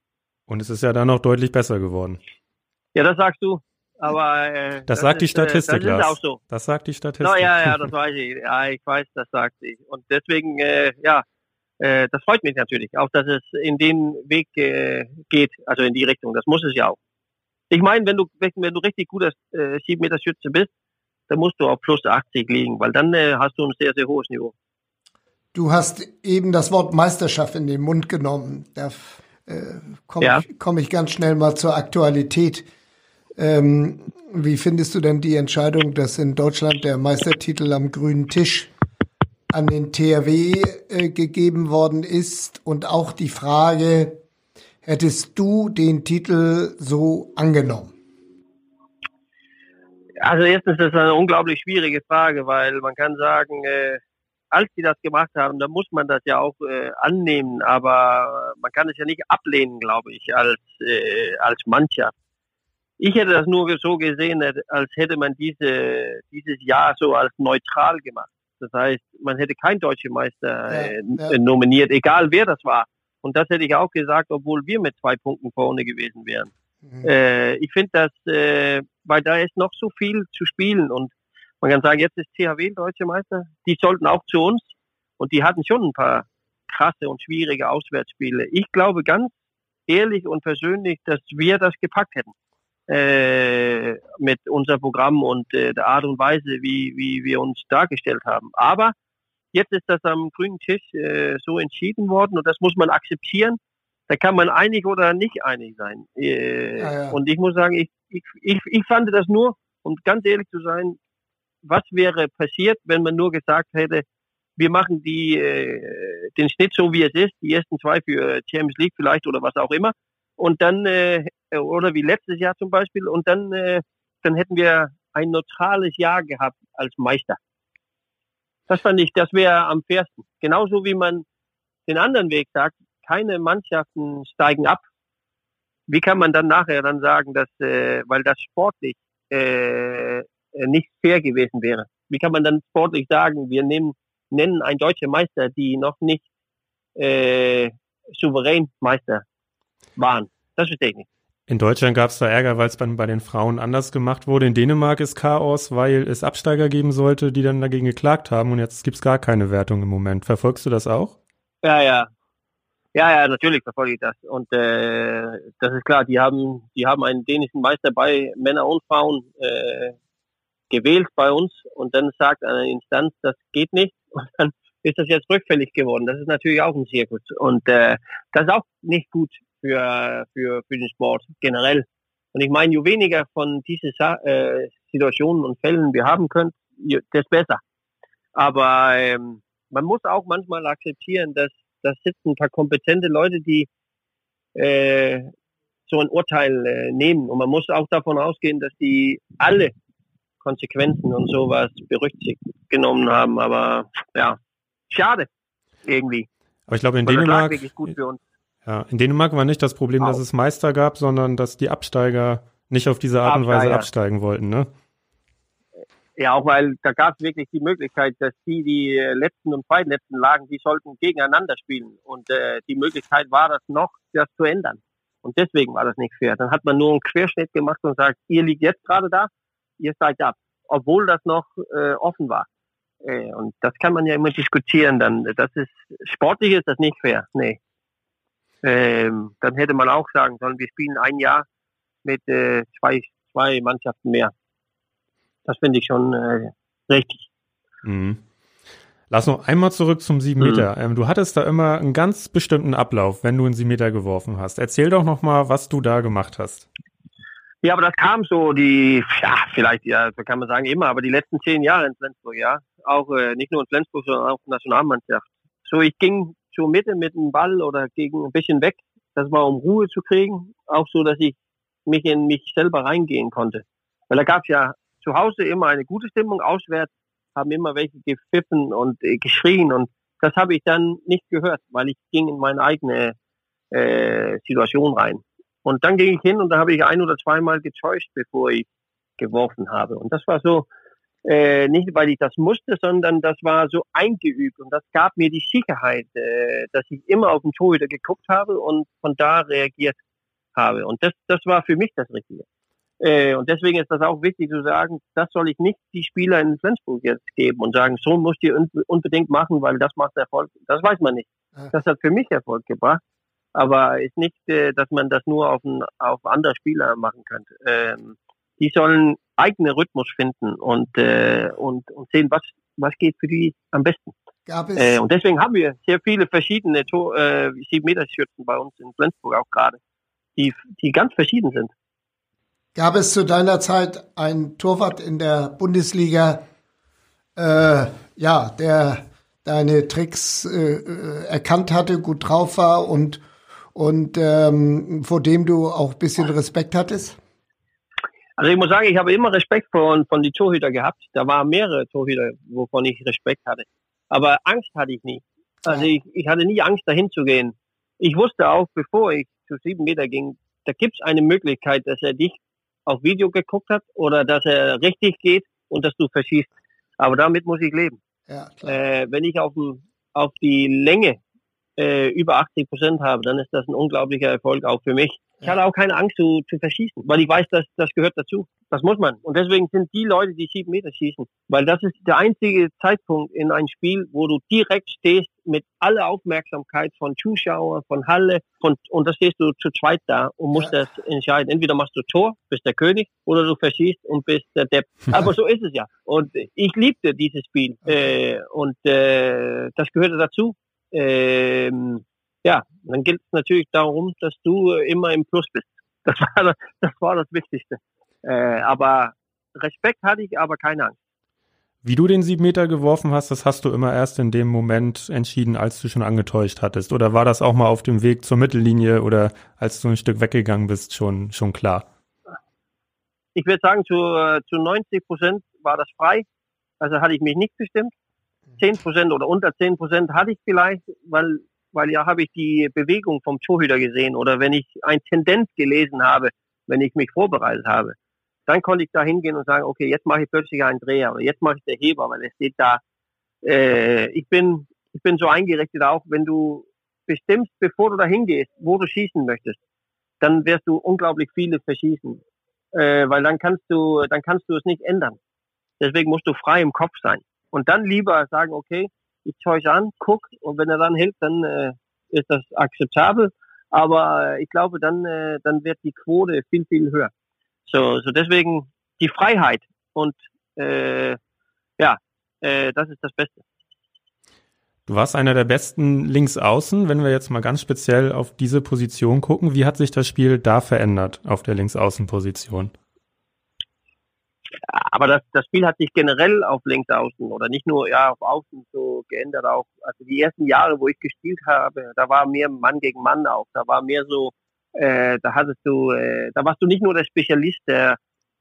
Und es ist ja dann noch deutlich besser geworden. Ja, das sagst du. Aber äh, das, sagt ist, die Statistik, äh, das ist auch so. Das sagt die Statistik. No, ja, ja, (laughs) das weiß ich. Ja, ich weiß, das sagt sie. Und deswegen, äh, ja, äh, das freut mich natürlich, auch dass es in den Weg äh, geht, also in die Richtung. Das muss es ja auch. Ich meine, wenn du wenn du richtig guter äh, 7 Meter Schütze bist, dann musst du auf plus 80 liegen, weil dann äh, hast du ein sehr, sehr hohes Niveau. Du hast eben das Wort Meisterschaft in den Mund genommen. Da äh, komme ja. ich, komm ich ganz schnell mal zur Aktualität. Ähm, wie findest du denn die Entscheidung, dass in Deutschland der Meistertitel am grünen Tisch an den THW äh, gegeben worden ist? Und auch die Frage, hättest du den Titel so angenommen? Also erstens ist das eine unglaublich schwierige Frage, weil man kann sagen, äh, als die das gemacht haben, dann muss man das ja auch äh, annehmen, aber man kann es ja nicht ablehnen, glaube ich, als, äh, als Mannschaft. Ich hätte das nur so gesehen, als hätte man diese, dieses Jahr so als neutral gemacht. Das heißt, man hätte kein deutscher Meister äh, ja, ja. nominiert, egal wer das war. Und das hätte ich auch gesagt, obwohl wir mit zwei Punkten vorne gewesen wären. Mhm. Äh, ich finde das, äh, weil da ist noch so viel zu spielen und man kann sagen, jetzt ist THW deutscher Meister. Die sollten auch zu uns und die hatten schon ein paar krasse und schwierige Auswärtsspiele. Ich glaube ganz ehrlich und persönlich, dass wir das gepackt hätten äh, mit unserem Programm und äh, der Art und Weise, wie, wie wir uns dargestellt haben. Aber jetzt ist das am grünen Tisch äh, so entschieden worden und das muss man akzeptieren. Da kann man einig oder nicht einig sein. Äh, ja, ja. Und ich muss sagen, ich, ich, ich, ich fand das nur, um ganz ehrlich zu sein, was wäre passiert, wenn man nur gesagt hätte, wir machen die, äh, den Schnitt so, wie es ist, die ersten zwei für Champions League vielleicht oder was auch immer. Und dann äh, oder wie letztes Jahr zum Beispiel. Und dann, äh, dann hätten wir ein neutrales Jahr gehabt als Meister. Das fand ich, das wäre am fairsten. Genauso wie man den anderen Weg sagt, keine Mannschaften steigen ab. Wie kann man dann nachher dann sagen, dass, äh, weil das sportlich äh, nicht fair gewesen wäre? Wie kann man dann sportlich sagen, wir nehmen, nennen ein deutscher Meister, die noch nicht äh, souverän Meister waren? Das verstehe ich nicht. In Deutschland gab es da Ärger, weil es bei, bei den Frauen anders gemacht wurde. In Dänemark ist Chaos, weil es Absteiger geben sollte, die dann dagegen geklagt haben und jetzt gibt es gar keine Wertung im Moment. Verfolgst du das auch? Ja, ja. Ja, ja, natürlich verfolge ich das. Und äh, das ist klar, die haben, die haben einen dänischen Meister bei Männer und Frauen äh, gewählt bei uns und dann sagt eine Instanz, das geht nicht. (laughs) Und dann ist das jetzt rückfällig geworden. Das ist natürlich auch ein Zirkus. Und äh, das ist auch nicht gut für, für, für den Sport generell. Und ich meine, je weniger von diesen äh, Situationen und Fällen wir haben können, desto besser. Aber ähm, man muss auch manchmal akzeptieren, dass das sitzen ein paar kompetente Leute, die äh, so ein Urteil äh, nehmen. Und man muss auch davon ausgehen, dass die alle Konsequenzen und sowas berücksichtigt genommen haben. Aber ja, schade irgendwie. Aber ich glaube in Dänemark, ja, in Dänemark war nicht das Problem, dass es Meister gab, sondern dass die Absteiger nicht auf diese Art und Weise absteigen wollten, ne? Ja, auch weil da gab es wirklich die Möglichkeit, dass die, die letzten und zweitletzten lagen, die sollten gegeneinander spielen. Und äh, die Möglichkeit war das noch, das zu ändern. Und deswegen war das nicht fair. Dann hat man nur einen Querschnitt gemacht und sagt, ihr liegt jetzt gerade da, ihr steigt ab. Obwohl das noch äh, offen war. Äh, und das kann man ja immer diskutieren. Dann, das ist sportlich ist das nicht fair. Nee ähm, dann hätte man auch sagen sollen, wir spielen ein Jahr mit äh, zwei, zwei Mannschaften mehr. Das finde ich schon äh, richtig. Mhm. Lass noch einmal zurück zum 7 mhm. Meter. Mhm. Ähm, du hattest da immer einen ganz bestimmten Ablauf, wenn du einen 7 Meter geworfen hast. Erzähl doch noch mal, was du da gemacht hast. Ja, aber das kam so die, ja, vielleicht, ja, so kann man sagen immer, aber die letzten zehn Jahre in Flensburg, ja. Auch äh, nicht nur in Flensburg, sondern auch in der Nationalmannschaft. So, ich ging zur Mitte mit dem Ball oder gegen ein bisschen weg. Das war um Ruhe zu kriegen, auch so, dass ich mich in mich selber reingehen konnte. Weil da gab es ja zu Hause immer eine gute Stimmung, auswärts haben immer welche gepfiffen und äh, geschrien und das habe ich dann nicht gehört, weil ich ging in meine eigene äh, Situation rein. Und dann ging ich hin und da habe ich ein oder zweimal getäuscht, bevor ich geworfen habe. Und das war so Äh, nicht, weil ich das musste, sondern das war so eingeübt und das gab mir die Sicherheit, äh, dass ich immer auf den Torhüter geguckt habe und von da reagiert habe. Und das, das war für mich das Richtige. Äh, und deswegen ist das auch wichtig zu sagen, das soll ich nicht die Spieler in Flensburg jetzt geben und sagen, so musst ihr unbedingt machen, weil das macht Erfolg. Das weiß man nicht. Das hat für mich Erfolg gebracht, aber ist nicht, äh, dass man das nur auf, ein, auf andere Spieler machen könnte. Ähm, die sollen eigene Rhythmus finden und, äh, und, und sehen, was, was geht für die am besten. Gab es äh, und deswegen haben wir sehr viele verschiedene Tor, äh, 7 Meter Schützen bei uns in Flensburg auch gerade, die, die ganz verschieden sind. Gab es zu deiner Zeit einen Torwart in der Bundesliga, äh, ja, der deine Tricks äh, äh erkannt hatte, gut drauf war und, und ähm, vor dem du auch ein bisschen Respekt hattest? Also ich muss sagen, ich habe immer Respekt von, von die Torhüter gehabt. Da waren mehrere Torhüter, wovon ich Respekt hatte. Aber Angst hatte ich nie. Also ich, ich hatte nie Angst, dahin zu gehen. Ich wusste auch, bevor ich zu sieben Meter ging, da gibt es eine Möglichkeit, dass er dich auf Video geguckt hat oder dass er richtig geht und dass du verschießt. Aber damit muss ich leben. Ja, äh, wenn ich auf, auf die Länge äh, über 80 Prozent habe, dann ist das ein unglaublicher Erfolg auch für mich. Ich hatte auch keine Angst zu, zu verschießen, weil ich weiß, dass das gehört dazu. Das muss man. Und deswegen sind die Leute, die sieben Meter schießen, weil das ist der einzige Zeitpunkt in einem Spiel, wo du direkt stehst mit aller Aufmerksamkeit von Zuschauer, von Halle, von, und da stehst du zu zweit da und musst ja. das entscheiden. Entweder machst du Tor, bist der König, oder du verschießt und bist der Depp. (laughs) Aber so ist es ja. Und ich liebte dieses Spiel. Okay. Äh, und äh, das gehörte dazu. Ähm, ja, dann gilt es natürlich darum, dass du immer im Plus bist. (laughs) Das war das, war das Wichtigste. Äh, aber Respekt hatte ich, aber keine Angst. Wie du den sieben Meter geworfen hast, das hast du immer erst in dem Moment entschieden, als du schon angetäuscht hattest. Oder war das auch mal auf dem Weg zur Mittellinie oder als du ein Stück weggegangen bist schon, schon klar? Ich würde sagen, zu, zu 90 Prozent war das frei. Also hatte ich mich nicht bestimmt. 10 Prozent oder unter 10 Prozent hatte ich vielleicht, weil weil ja habe ich die Bewegung vom Torhüter gesehen oder wenn ich ein Tendenz gelesen habe, wenn ich mich vorbereitet habe, dann konnte ich da hingehen und sagen, okay, jetzt mache ich plötzlich einen Dreher oder jetzt mache ich der Heber, weil es steht da, äh, ich bin, ich bin so eingerichtet auch, wenn du bestimmst, bevor du da hingehst, wo du schießen möchtest, dann wirst du unglaublich viele verschießen, äh, weil dann kannst du, dann kannst du es nicht ändern. Deswegen musst du frei im Kopf sein und dann lieber sagen, okay, ich euch an, guck und wenn er dann hilft, dann äh, ist das akzeptabel. Aber äh, ich glaube, dann, äh, dann wird die Quote viel, viel höher. So, so deswegen die Freiheit und äh, ja, äh, das ist das Beste. Du warst einer der besten Linksaußen. Wenn wir jetzt mal ganz speziell auf diese Position gucken, wie hat sich das Spiel da verändert auf der Linksaußenposition? Aber das, das Spiel hat sich generell auf Linksaußen oder nicht nur ja auf Außen so geändert auch. Also die ersten Jahre, wo ich gespielt habe, da war mehr Mann gegen Mann auch. Da war mehr so, äh, da hattest du, äh, da warst du nicht nur der Spezialist, der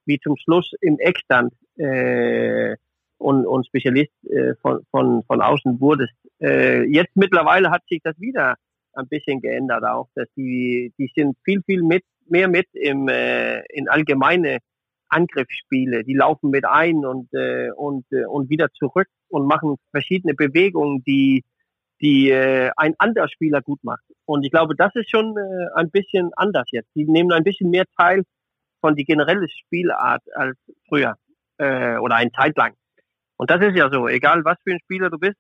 wie zum Schluss im Eck stand äh, und, und Spezialist äh, von, von, von außen wurdest. Äh, jetzt mittlerweile hat sich das wieder ein bisschen geändert auch, dass die, die sind viel, viel mit, mehr mit im, äh, in allgemeine Angriffsspiele. Die laufen mit ein und, äh, und, äh, und wieder zurück und machen verschiedene Bewegungen, die, die äh, ein anderer Spieler gut macht. Und ich glaube, das ist schon äh, ein bisschen anders jetzt. Die nehmen ein bisschen mehr teil von die generelle Spielart als früher äh, oder eine Zeit lang. Und das ist ja so, egal was für ein Spieler du bist,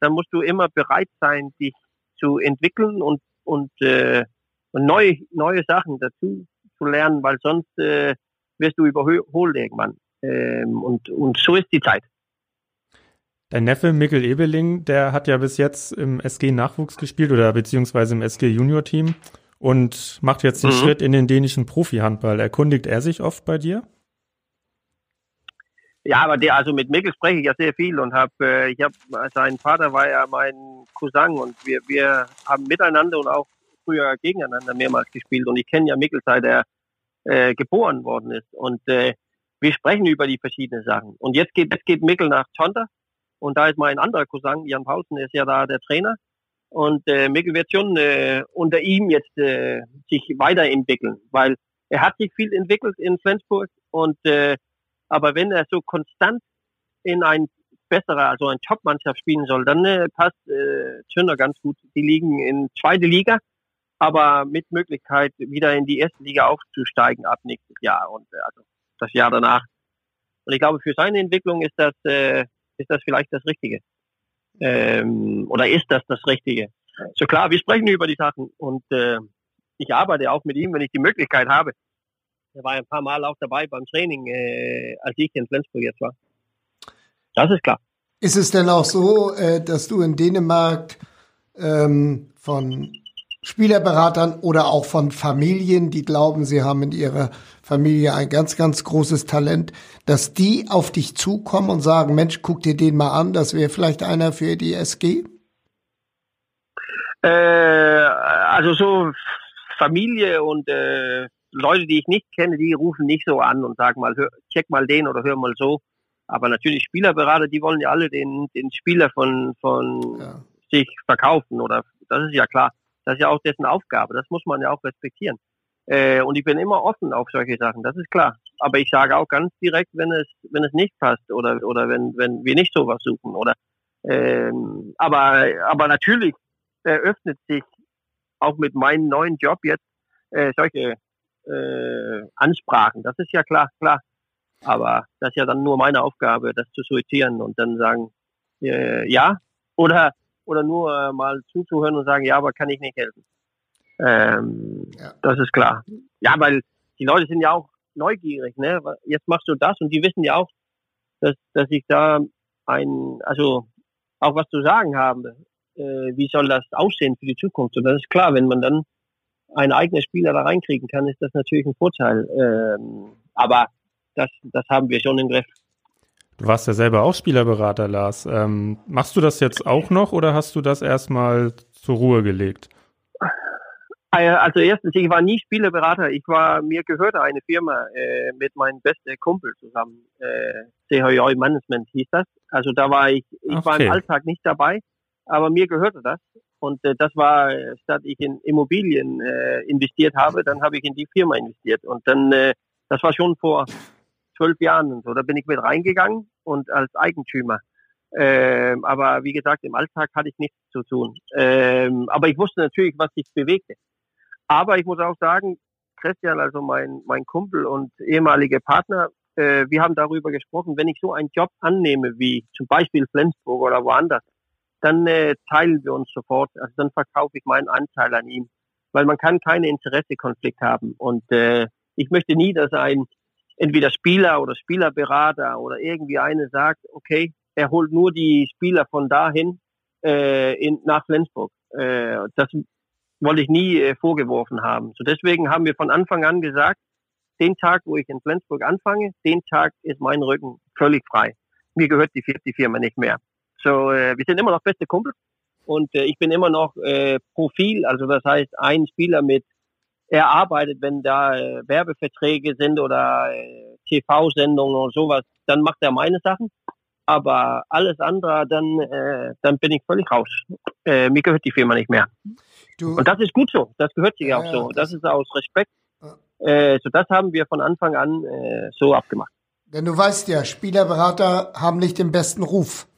dann musst du immer bereit sein, dich zu entwickeln und, und, äh, und neue, neue Sachen dazu zu lernen, weil sonst äh, wirst du überholt irgendwann. Ähm, und, und so ist die Zeit. Dein Neffe Mikkel Ebeling, der hat ja bis jetzt im SG Nachwuchs gespielt oder beziehungsweise im SG Junior Team und macht jetzt den mhm. Schritt in den dänischen Profi-Handball. Erkundigt er sich oft bei dir? Ja, aber der, also mit Mikkel spreche ich ja sehr viel und habe, äh, ich habe, sein Vater war ja mein Cousin und wir, wir haben miteinander und auch früher gegeneinander mehrmals gespielt und ich kenne ja Mikkel seit er äh, geboren worden ist. Und äh, wir sprechen über die verschiedenen Sachen. Und jetzt geht, jetzt geht Mikkel nach Tonda und da ist mein anderer Cousin, Jan Paulsen, ist ja da der Trainer. Und äh, Mikkel wird schon äh, unter ihm jetzt äh, sich weiterentwickeln, weil er hat sich viel entwickelt in Flensburg und äh, aber wenn er so konstant in ein besserer, also ein Top-Mannschaft spielen soll, dann äh, passt äh, Zünder ganz gut. Die liegen in zweite Liga, aber mit Möglichkeit wieder in die erste Liga aufzusteigen ab nächstes Jahr und äh, also das Jahr danach. Und ich glaube, für seine Entwicklung ist das äh, ist das vielleicht das Richtige ähm, oder ist das das Richtige? So klar, wir sprechen über die Sachen und äh, ich arbeite auch mit ihm, wenn ich die Möglichkeit habe. Er war ein paar Mal auch dabei beim Training, äh, als ich in Flensburg jetzt war. Das ist klar. Ist es denn auch so, äh, dass du in Dänemark ähm, von Spielerberatern oder auch von Familien, die glauben, sie haben in ihrer Familie ein ganz, ganz großes Talent, dass die auf dich zukommen und sagen, Mensch, guck dir den mal an, das wäre vielleicht einer für die SG? Äh, also so Familie und äh, Leute, die ich nicht kenne, die rufen nicht so an und sagen mal, hör, check mal den oder hör mal so. Aber natürlich Spielerberater, die wollen ja alle den, den Spieler von, von ja. sich verkaufen oder das ist ja klar. Das ist ja auch dessen Aufgabe. Das muss man ja auch respektieren. Äh, und ich bin immer offen auf solche Sachen, das ist klar. Aber ich sage auch ganz direkt, wenn es, wenn es nicht passt oder, oder wenn, wenn wir nicht sowas suchen oder, ähm, aber, aber natürlich eröffnet sich auch mit meinem neuen Job jetzt äh, solche äh, Ansprachen. Das ist ja klar, klar. Aber das ist ja dann nur meine Aufgabe, das zu sortieren und dann sagen, äh, ja, oder, oder nur äh, mal zuzuhören und sagen, ja, aber kann ich nicht helfen. Ähm, ja. Das ist klar. Ja, weil die Leute sind ja auch neugierig, ne? Jetzt machst du das und die wissen ja auch, dass, dass ich da ein, also auch was zu sagen habe. Äh, wie soll das aussehen für die Zukunft? Und das ist klar, wenn man dann einen eigenen Spieler da reinkriegen kann, ist das natürlich ein Vorteil. Ähm, aber das, das haben wir schon im Griff. Du warst ja selber auch Spielerberater, Lars. Ähm, machst du das jetzt auch noch oder hast du das erstmal zur Ruhe gelegt? Äh, also erstens, ich war nie Spielerberater. Ich war, mir gehörte eine Firma äh, mit meinem besten Kumpel zusammen. Äh, CHJ Management hieß das. Also da war ich, ich okay. war im Alltag nicht dabei, aber mir gehörte das. Und äh, das war, statt ich in Immobilien äh, investiert habe, dann habe ich in die Firma investiert. Und dann, äh, das war schon vor zwölf Jahren und so. Da bin ich mit reingegangen und als Eigentümer. Ähm, aber wie gesagt, im Alltag hatte ich nichts zu tun. Ähm, aber ich wusste natürlich, was sich bewegte. Aber ich muss auch sagen, Christian, also mein, mein Kumpel und ehemaliger Partner, äh, wir haben darüber gesprochen, wenn ich so einen Job annehme, wie zum Beispiel Flensburg oder woanders, dann äh, teilen wir uns sofort. Also dann verkaufe ich meinen Anteil an ihm, weil man kann keinen Interessekonflikt haben. Und äh, ich möchte nie, dass ein entweder Spieler oder Spielerberater oder irgendwie eine sagt, okay, er holt nur die Spieler von dahin äh, in, nach Flensburg. Äh, das wollte ich nie äh, vorgeworfen haben. So deswegen haben wir von Anfang an gesagt, den Tag, wo ich in Flensburg anfange, den Tag ist mein Rücken völlig frei. Mir gehört die, die Firma nicht mehr. So, äh, wir sind immer noch beste Kumpel und äh, ich bin immer noch äh, Profil, also das heißt ein Spieler mit, er arbeitet, wenn da äh, Werbeverträge sind oder äh, TV-Sendungen oder sowas, dann macht er meine Sachen. Aber alles andere, dann, äh, dann bin ich völlig raus. Äh, mir gehört die Firma nicht mehr. Du, und das ist gut so. Das gehört sich auch so. Das, das ist aus Respekt. Äh, so das haben wir von Anfang an äh, so abgemacht. Denn du weißt ja, Spielerberater haben nicht den besten Ruf.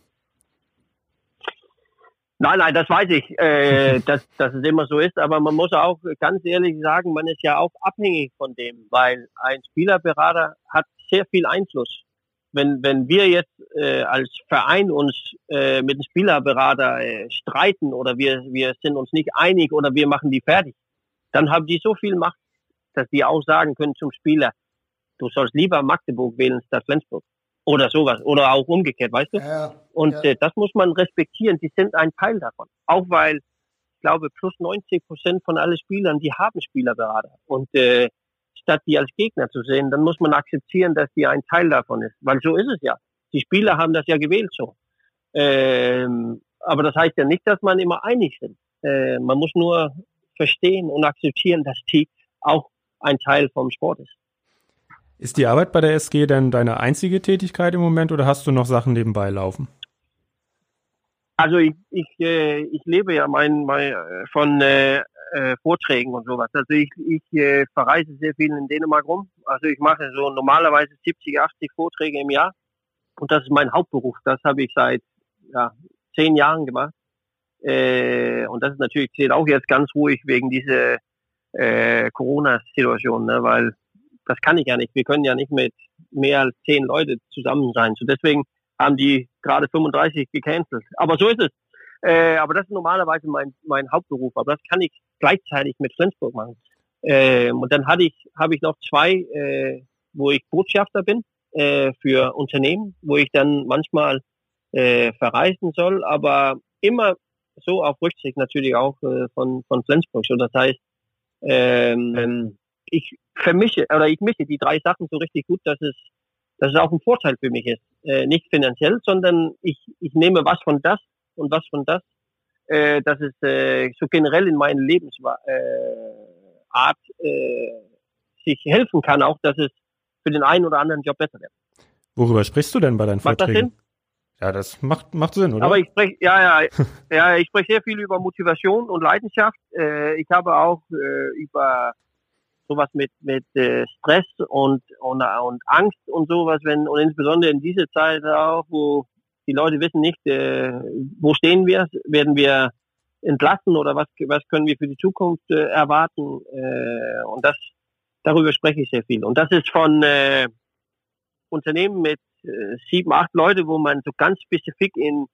Nein, nein, das weiß ich, äh, (laughs) dass, dass es immer so ist. Aber man muss auch ganz ehrlich sagen, man ist ja auch abhängig von dem, weil ein Spielerberater hat sehr viel Einfluss. Wenn, wenn wir jetzt äh, als Verein uns äh, mit dem Spielerberater äh, streiten oder wir, wir sind uns nicht einig oder wir machen die fertig, dann haben die so viel Macht, dass die auch sagen können zum Spieler, du sollst lieber Magdeburg wählen statt Flensburg oder sowas oder auch umgekehrt, weißt du? Ja, und ja. Äh, das muss man respektieren. Die sind ein Teil davon. Auch weil ich glaube plus 90 Prozent von allen Spielern, die haben Spielerberater und äh, statt die als Gegner zu sehen, dann muss man akzeptieren, dass die ein Teil davon ist, weil so ist es ja. Die Spieler haben das ja gewählt so. Ähm, aber das heißt ja nicht, dass man immer einig sind. Äh, man muss nur verstehen und akzeptieren, dass die auch ein Teil vom Sport ist. Ist die Arbeit bei der SG denn deine einzige Tätigkeit im Moment oder hast du noch Sachen nebenbei laufen? Also ich, ich, äh, ich lebe ja mein, mein, äh, von äh, äh, Vorträgen und sowas. Also ich, ich äh, verreise sehr viel in Dänemark rum. Also ich mache so normalerweise 70, 80 Vorträge im Jahr. Und das ist mein Hauptberuf. Das habe ich seit ja, zehn Jahren gemacht. Äh, und das ist natürlich zählt auch jetzt ganz ruhig wegen dieser Corona-Situation, ne? weil das kann ich ja nicht. Wir können ja nicht mit mehr als zehn Leute zusammen sein. So deswegen haben die gerade 35 gecancelt. Aber so ist es. Äh, aber das ist normalerweise mein, mein Hauptberuf. Aber das kann ich gleichzeitig mit Flensburg machen. Ähm, und dann hatte ich, habe ich noch zwei, äh, wo ich Botschafter bin äh, für Unternehmen, wo ich dann manchmal äh, verreisen soll, aber immer so auf Rücksicht natürlich auch äh, von, von Flensburg. So, das heißt, ähm, ich vermische oder ich mische die drei Sachen so richtig gut, dass es, dass es auch ein Vorteil für mich ist. Äh, nicht finanziell, sondern ich, ich nehme was von das und was von das, äh, dass es äh, so generell in meinen Lebensart äh, äh, sich helfen kann, auch dass es für den einen oder anderen Job besser wird. Worüber sprichst du denn bei deinen macht Vorträgen? Das Sinn? Ja, das macht, macht Sinn, oder? Aber ich spreche, ja, ja, (laughs) ja, ich spreche sehr viel über Motivation und Leidenschaft. Äh, ich habe auch äh, über sowas mit mit äh, Stress und, und und Angst und sowas, wenn und insbesondere in dieser Zeit auch, wo die Leute wissen nicht, äh, wo stehen wir, werden wir entlassen oder was was können wir für die Zukunft äh, erwarten äh, und das darüber spreche ich sehr viel und das ist von äh, Unternehmen mit äh, sieben, acht Leute, wo man so ganz spezifisch in,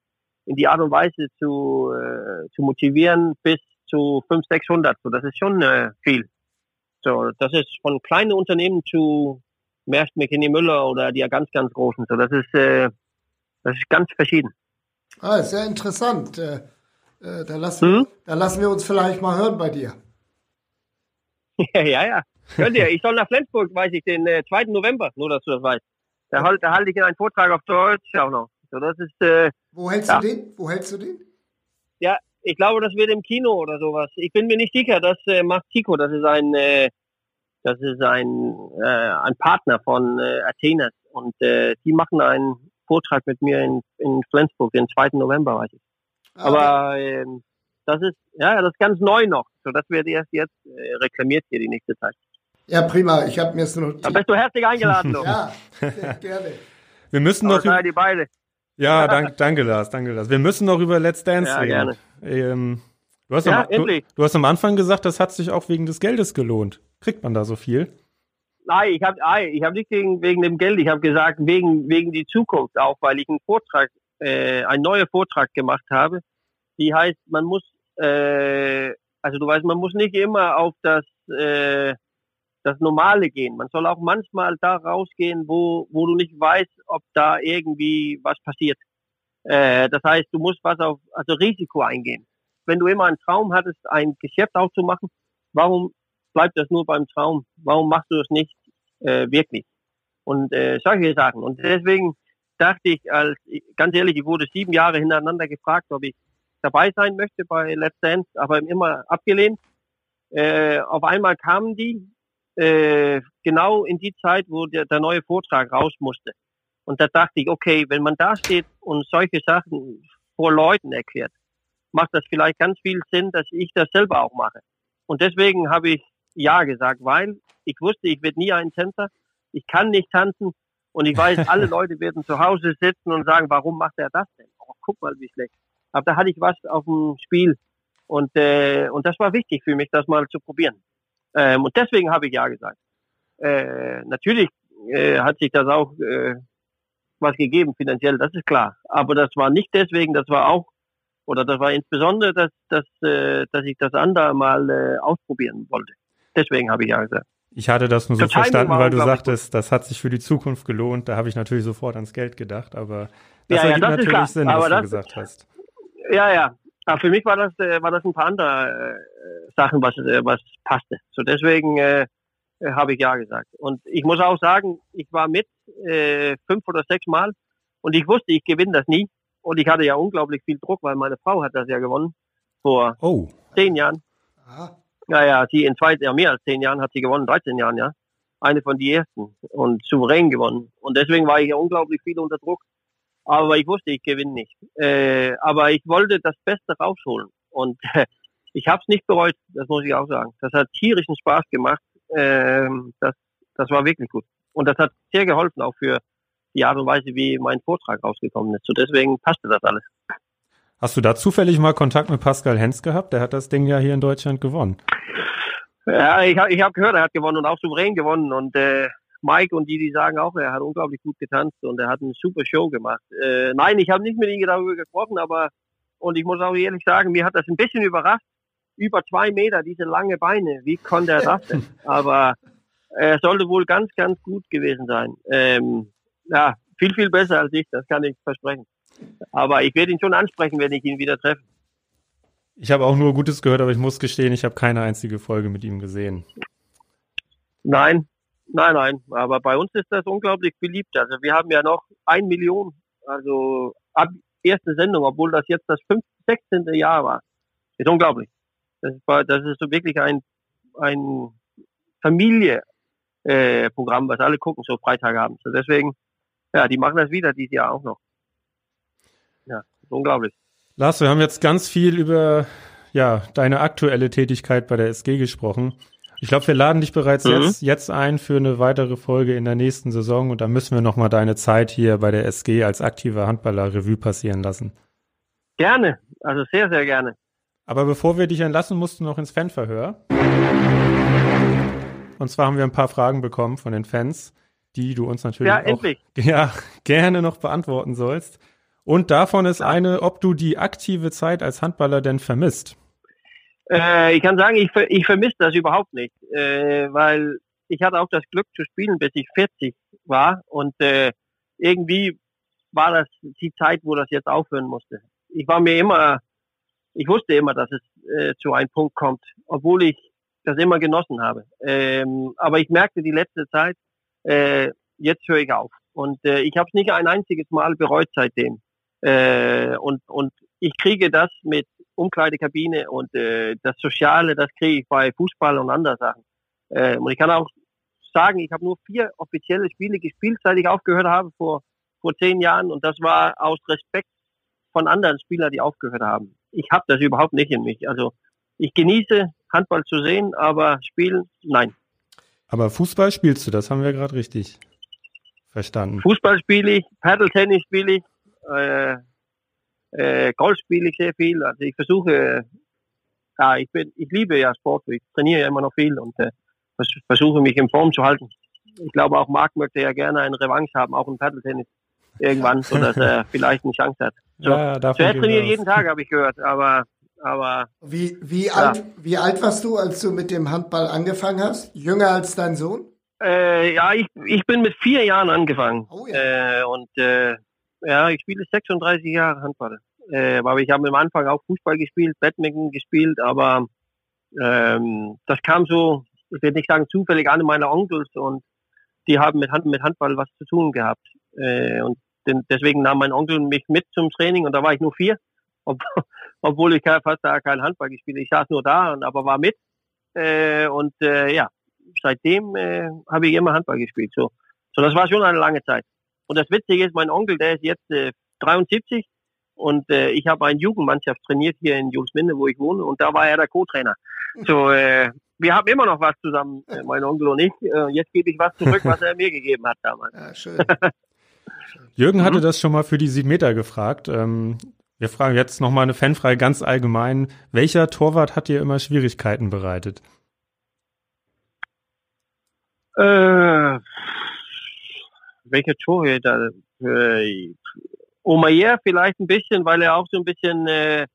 in die Art und Weise zu, äh, zu motivieren bis zu 500, 600. So, das ist schon äh, viel. So, das ist von kleinen Unternehmen zu Maersk, McKinney Müller oder die ganz, ganz großen. So, das ist, äh, das ist ganz verschieden. Ah, sehr interessant. Äh, äh, da, lassen, hm? da lassen wir uns vielleicht mal hören bei dir. (laughs) ja, ja, ja. Könnt ihr. Ich soll nach Flensburg, weiß ich, den äh, 2. November, nur dass du das weißt. Da, halt, da halte ich einen Vortrag auf Deutsch auch noch. So, das ist, äh, Wo hältst ja. du den? Wo hältst du den? Ja, ich glaube, das wird im Kino oder sowas. Ich bin mir nicht sicher. Das äh, macht Tico. Das ist ein, äh, das ist ein, äh, ein Partner von äh, Athenas und äh, die machen einen Vortrag mit mir in, in Flensburg den 2. November, weiß ich. Ah, Aber äh, das ist ja, das ist ganz neu noch. So, das wird erst jetzt äh, reklamiert hier die nächste Zeit. Ja, prima. Ich habe mir es notiert. Da bist du herzlich eingeladen. (laughs) Ja, gerne. Wir müssen noch. Ja, danke, danke, Lars, danke, Lars. Wir müssen noch über Let's Dance ja, reden. Gerne. Ähm, du, hast ja, am, du, du, hast am Anfang gesagt, das hat sich auch wegen des Geldes gelohnt. Kriegt man da so viel? Nein, ich habe ich hab nicht wegen, wegen dem Geld, ich habe gesagt, wegen, wegen die Zukunft auch, weil ich einen Vortrag, äh, einen neuen Vortrag gemacht habe. Die heißt, man muss, äh, also du weißt, man muss nicht immer auf das äh, das Normale gehen. Man soll auch manchmal da rausgehen, wo, wo du nicht weißt, ob da irgendwie was passiert. Äh, das heißt, du musst was auf, also Risiko eingehen. Wenn du immer einen Traum hattest, ein Geschäft aufzumachen, warum bleibt das nur beim Traum? Warum machst du es nicht äh, wirklich? Und äh, solche Sachen. Und deswegen dachte ich, als ganz ehrlich, ich wurde sieben Jahre hintereinander gefragt, ob ich dabei sein möchte bei Let's Dance, aber immer abgelehnt. Äh, auf einmal kamen die äh, genau in die Zeit, wo der, der neue Vortrag raus musste. Und da dachte ich, okay, wenn man da steht und solche Sachen vor Leuten erklärt, macht das vielleicht ganz viel Sinn, dass ich das selber auch mache. Und deswegen habe ich Ja gesagt, weil ich wusste, ich werde nie ein Tänzer, ich kann nicht tanzen und ich weiß, alle (laughs) Leute werden zu Hause sitzen und sagen, warum macht er das denn? Oh, guck mal, wie schlecht. Aber da hatte ich was auf dem Spiel und, äh, und das war wichtig für mich, das mal zu probieren. Ähm, und deswegen habe ich ja gesagt. Äh, natürlich äh, hat sich das auch äh, was gegeben finanziell, das ist klar. Aber das war nicht deswegen, das war auch oder das war insbesondere, dass, dass, äh, dass ich das andere mal äh, ausprobieren wollte. Deswegen habe ich ja gesagt. Ich hatte das nur so Total verstanden, weil du sagtest, das hat sich für die Zukunft gelohnt. Da habe ich natürlich sofort ans Geld gedacht, aber das ja, ergibt ja, das natürlich Sinn, was das, du gesagt hast. Ja, ja, aber für mich war das, äh, war das ein paar andere äh, Sachen, was, äh, was passte. So deswegen äh, äh, habe ich ja gesagt. Und ich muss auch sagen, ich war mit äh, fünf oder sechs Mal und ich wusste, ich gewinne das nie. Und ich hatte ja unglaublich viel Druck, weil meine Frau hat das ja gewonnen vor oh. zehn Jahren. Aha. Ja, ja, sie in zwei, ja, mehr als zehn Jahren hat sie gewonnen, 13 Jahren, ja. Eine von den ersten und souverän gewonnen. Und deswegen war ich ja unglaublich viel unter Druck. Aber ich wusste, ich gewinne nicht. Äh, aber ich wollte das Beste rausholen. Und äh, ich habe es nicht bereut, das muss ich auch sagen. Das hat tierischen Spaß gemacht. Äh, das, das war wirklich gut. Und das hat sehr geholfen, auch für die Art und Weise, wie mein Vortrag rausgekommen ist. So deswegen passte das alles. Hast du da zufällig mal Kontakt mit Pascal Hens gehabt? Der hat das Ding ja hier in Deutschland gewonnen. Ja, ich, ich habe gehört, er hat gewonnen und auch souverän gewonnen. Und äh, Mike und die, die sagen auch, er hat unglaublich gut getanzt und er hat eine super Show gemacht. Äh, nein, ich habe nicht mit ihm darüber gesprochen, aber und ich muss auch ehrlich sagen, mir hat das ein bisschen überrascht. Über zwei Meter, diese lange Beine, wie konnte er das denn? (laughs) Aber er sollte wohl ganz, ganz gut gewesen sein. Ähm, ja, viel, viel besser als ich, das kann ich versprechen. Aber ich werde ihn schon ansprechen, wenn ich ihn wieder treffe. Ich habe auch nur Gutes gehört, aber ich muss gestehen, ich habe keine einzige Folge mit ihm gesehen. Nein, nein, nein. Aber bei uns ist das unglaublich beliebt. Also wir haben ja noch ein Million, also ab erste Sendung, obwohl das jetzt das 15, 16. Jahr war. Ist unglaublich. Das ist, das ist so wirklich ein, ein Familie, äh, was alle gucken, so Freitagabend. So deswegen, ja, die machen das wieder dieses Jahr auch noch. Ja, unglaublich. Lars, wir haben jetzt ganz viel über ja, deine aktuelle Tätigkeit bei der SG gesprochen. Ich glaube, wir laden dich bereits mhm. jetzt, jetzt ein für eine weitere Folge in der nächsten Saison und da müssen wir nochmal deine Zeit hier bei der SG als aktiver Handballer Revue passieren lassen. Gerne, also sehr, sehr gerne. Aber bevor wir dich entlassen, musst du noch ins Fanverhör. Und zwar haben wir ein paar Fragen bekommen von den Fans, die du uns natürlich ja, auch (laughs) ja, gerne noch beantworten sollst. Und davon ist eine, ob du die aktive Zeit als Handballer denn vermisst. Äh, ich kann sagen, ich, ich vermisse das überhaupt nicht, äh, weil ich hatte auch das Glück zu spielen, bis ich 40 war und äh, irgendwie war das die Zeit, wo das jetzt aufhören musste. Ich war mir immer, ich wusste immer, dass es äh, zu einem Punkt kommt, obwohl ich das immer genossen habe. Ähm, aber ich merkte die letzte Zeit, äh, jetzt höre ich auf. Und äh, ich habe es nicht ein einziges Mal bereut seitdem. Äh, und, und ich kriege das mit Umkleidekabine und äh, das Soziale, das kriege ich bei Fußball und anderen Sachen. Äh, und ich kann auch sagen, ich habe nur vier offizielle Spiele gespielt, seit ich aufgehört habe vor, vor zehn Jahren. Und das war aus Respekt von anderen Spielern, die aufgehört haben. Ich habe das überhaupt nicht in mich. Also ich genieße Handball zu sehen, aber spielen, nein. Aber Fußball spielst du, das haben wir gerade richtig verstanden. Fußball spiele ich, Paddle-Tennis spiele ich, äh, äh, Golf spiele ich sehr viel. Also ich versuche, ja, ich bin, ich liebe ja Sport, ich trainiere ja immer noch viel und äh, versuche mich in Form zu halten. Ich glaube auch Marc möchte ja gerne eine Revanche haben, auch im Paddle-Tennis irgendwann, so dass er (laughs) vielleicht eine Chance hat. So, ja, so er trainiert jeden Tag, habe ich gehört, aber aber wie wie ja. alt wie alt warst du, als du mit dem Handball angefangen hast? Jünger als dein Sohn? Äh, ja, ich ich bin mit vier Jahren angefangen oh, ja. äh, und äh, ja, ich spiele 36 Jahre Handball. Äh, aber ich habe am Anfang auch Fußball gespielt, Badminton gespielt, aber ähm, das kam so, ich will nicht sagen zufällig, an meine Onkels und die haben mit, Hand, mit Handball was zu tun gehabt. Äh, und den, deswegen nahm mein Onkel mich mit zum Training und da war ich nur vier, (laughs) ob, obwohl ich fast da kein Handball gespielt Ich saß nur da, und, aber war mit. Äh, und äh, ja, seitdem äh, habe ich immer Handball gespielt. So. so, das war schon eine lange Zeit. Und das Witzige ist, mein Onkel, der ist jetzt äh, 73 und äh, ich habe eine Jugendmannschaft trainiert hier in Julesminde, wo ich wohne, und da war er der Co-Trainer. So, äh, wir haben immer noch was zusammen, äh, mein Onkel und ich. Äh, jetzt gebe ich was zurück, was er mir gegeben hat damals. Ja, schön. (laughs) Jürgen hatte mhm. das schon mal für die sieben Meter gefragt. Ähm, wir fragen jetzt nochmal eine Fanfrage ganz allgemein. Welcher Torwart hat dir immer Schwierigkeiten bereitet? Äh, welcher Torhüter? Äh, Omayer vielleicht ein bisschen, weil er auch so ein bisschen, äh,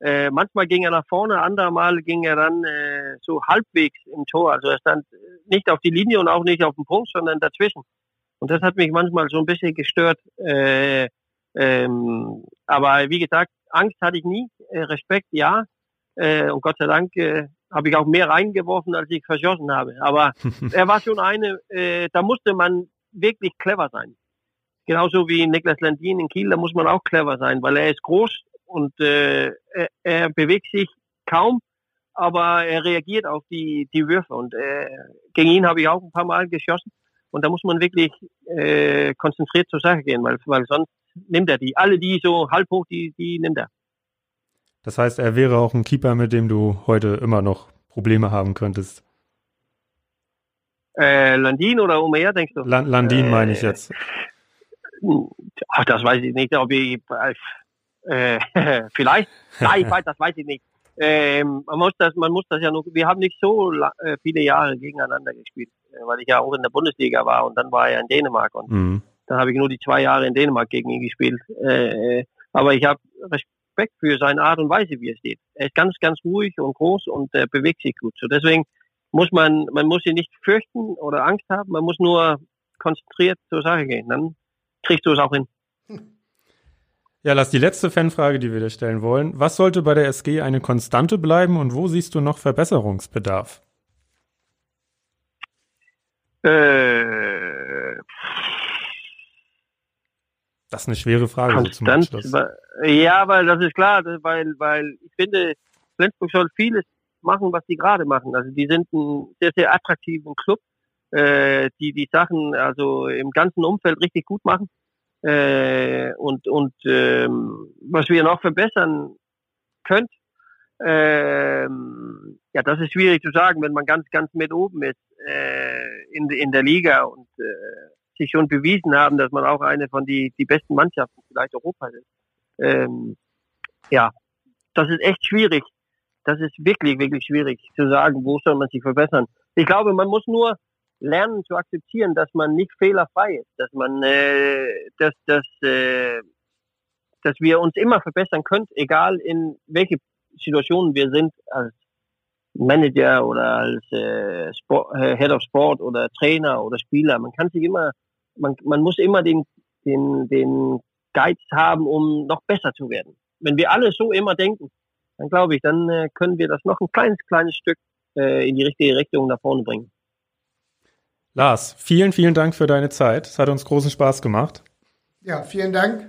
äh, manchmal ging er nach vorne, andermal ging er dann äh, so halbwegs im Tor. Also er stand nicht auf die Linie und auch nicht auf dem Punkt, sondern dazwischen. Und das hat mich manchmal so ein bisschen gestört. Äh, ähm, aber wie gesagt, Angst hatte ich nie, äh, Respekt ja. Äh, und Gott sei Dank äh, habe ich auch mehr reingeworfen, als ich verschossen habe. Aber (laughs) er war schon eine, äh, da musste man wirklich clever sein. Genauso wie Niklas Landin in Kiel, da muss man auch clever sein, weil er ist groß und äh, er, er bewegt sich kaum, aber er reagiert auf die, die Würfe. Und äh, gegen ihn habe ich auch ein paar Mal geschossen. Und da muss man wirklich äh, konzentriert zur Sache gehen, weil, weil sonst nimmt er die. Alle, die so halb hoch, die, die nimmt er. Das heißt, er wäre auch ein Keeper, mit dem du heute immer noch Probleme haben könntest. Äh, Landin oder Omer, denkst du? Landin meine ich äh, jetzt. ach, das weiß ich nicht, ob ich, äh, (laughs) vielleicht, nein, das weiß ich nicht. Ähm, man muss das, man muss das ja nur, wir haben nicht so äh, viele Jahre gegeneinander gespielt, äh, weil ich ja auch in der Bundesliga war und dann war er in Dänemark und mhm. dann habe ich nur die zwei Jahre in Dänemark gegen ihn gespielt. Äh, aber ich habe Respekt für seine Art und Weise, wie er steht. Er ist ganz, ganz ruhig und groß und äh, bewegt sich gut. So deswegen muss man, man muss ihn nicht fürchten oder Angst haben, man muss nur konzentriert zur Sache gehen. Dann kriegst du es auch hin. (laughs) Ja, lass die letzte Fanfrage, die wir dir stellen wollen. Was sollte bei der SG eine Konstante bleiben und wo siehst du noch Verbesserungsbedarf? Äh, das ist eine schwere Frage. Konstant, so ja, weil das ist klar, weil, weil ich finde, Flensburg soll vieles machen, was die gerade machen. Also die sind ein sehr, sehr attraktiven Club, äh, die die Sachen also im ganzen Umfeld richtig gut machen. Äh, und und ähm, was wir noch verbessern könnt, ähm, ja, das ist schwierig zu sagen, wenn man ganz, ganz mit oben ist äh, in, in der Liga und äh, sich schon bewiesen haben, dass man auch eine von die, die besten Mannschaften vielleicht Europas ist. Ähm, ja, das ist echt schwierig. Das ist wirklich, wirklich schwierig zu sagen, wo soll man sich verbessern. Ich glaube, man muss nur lernen zu akzeptieren, dass man nicht fehlerfrei ist, dass man, äh, dass, dass, äh, dass wir uns immer verbessern können, egal in welche Situationen wir sind als Manager oder als äh, Sport, äh, Head of Sport oder Trainer oder Spieler. Man kann sich immer, man, man muss immer den, den, den Geiz haben, um noch besser zu werden. Wenn wir alle so immer denken, dann glaube ich, dann äh, können wir das noch ein kleines, kleines Stück äh, in die richtige Richtung nach vorne bringen. Lars, vielen, vielen Dank für deine Zeit. Es hat uns großen Spaß gemacht. Ja, vielen Dank.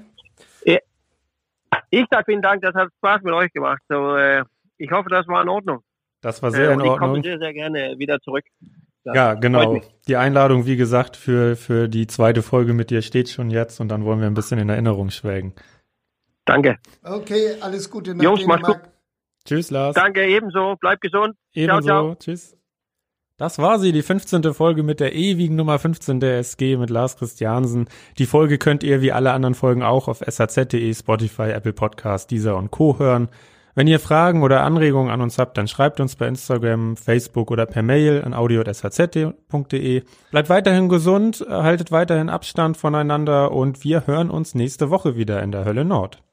Ich sage vielen Dank, das hat Spaß mit euch gemacht. So, äh, ich hoffe, das war in Ordnung. Das war sehr äh, in Ordnung. Ich komme sehr, sehr gerne wieder zurück. Das ja, genau. Die Einladung, wie gesagt, für, für die zweite Folge mit dir steht schon jetzt und dann wollen wir ein bisschen in Erinnerung schwelgen. Danke. Okay, alles Gute nach Jungs, mach's gut. Tschüss, Lars. Danke, ebenso. Bleib gesund. Ebenso. Ciao, ciao. Tschüss. Das war sie, die 15. Folge mit der ewigen Nummer 15 der SG mit Lars Christiansen. Die Folge könnt ihr wie alle anderen Folgen auch auf saz.de, Spotify, Apple Podcast, Deezer und Co. hören. Wenn ihr Fragen oder Anregungen an uns habt, dann schreibt uns bei Instagram, Facebook oder per Mail an audio.saz.de. Bleibt weiterhin gesund, haltet weiterhin Abstand voneinander und wir hören uns nächste Woche wieder in der Hölle Nord.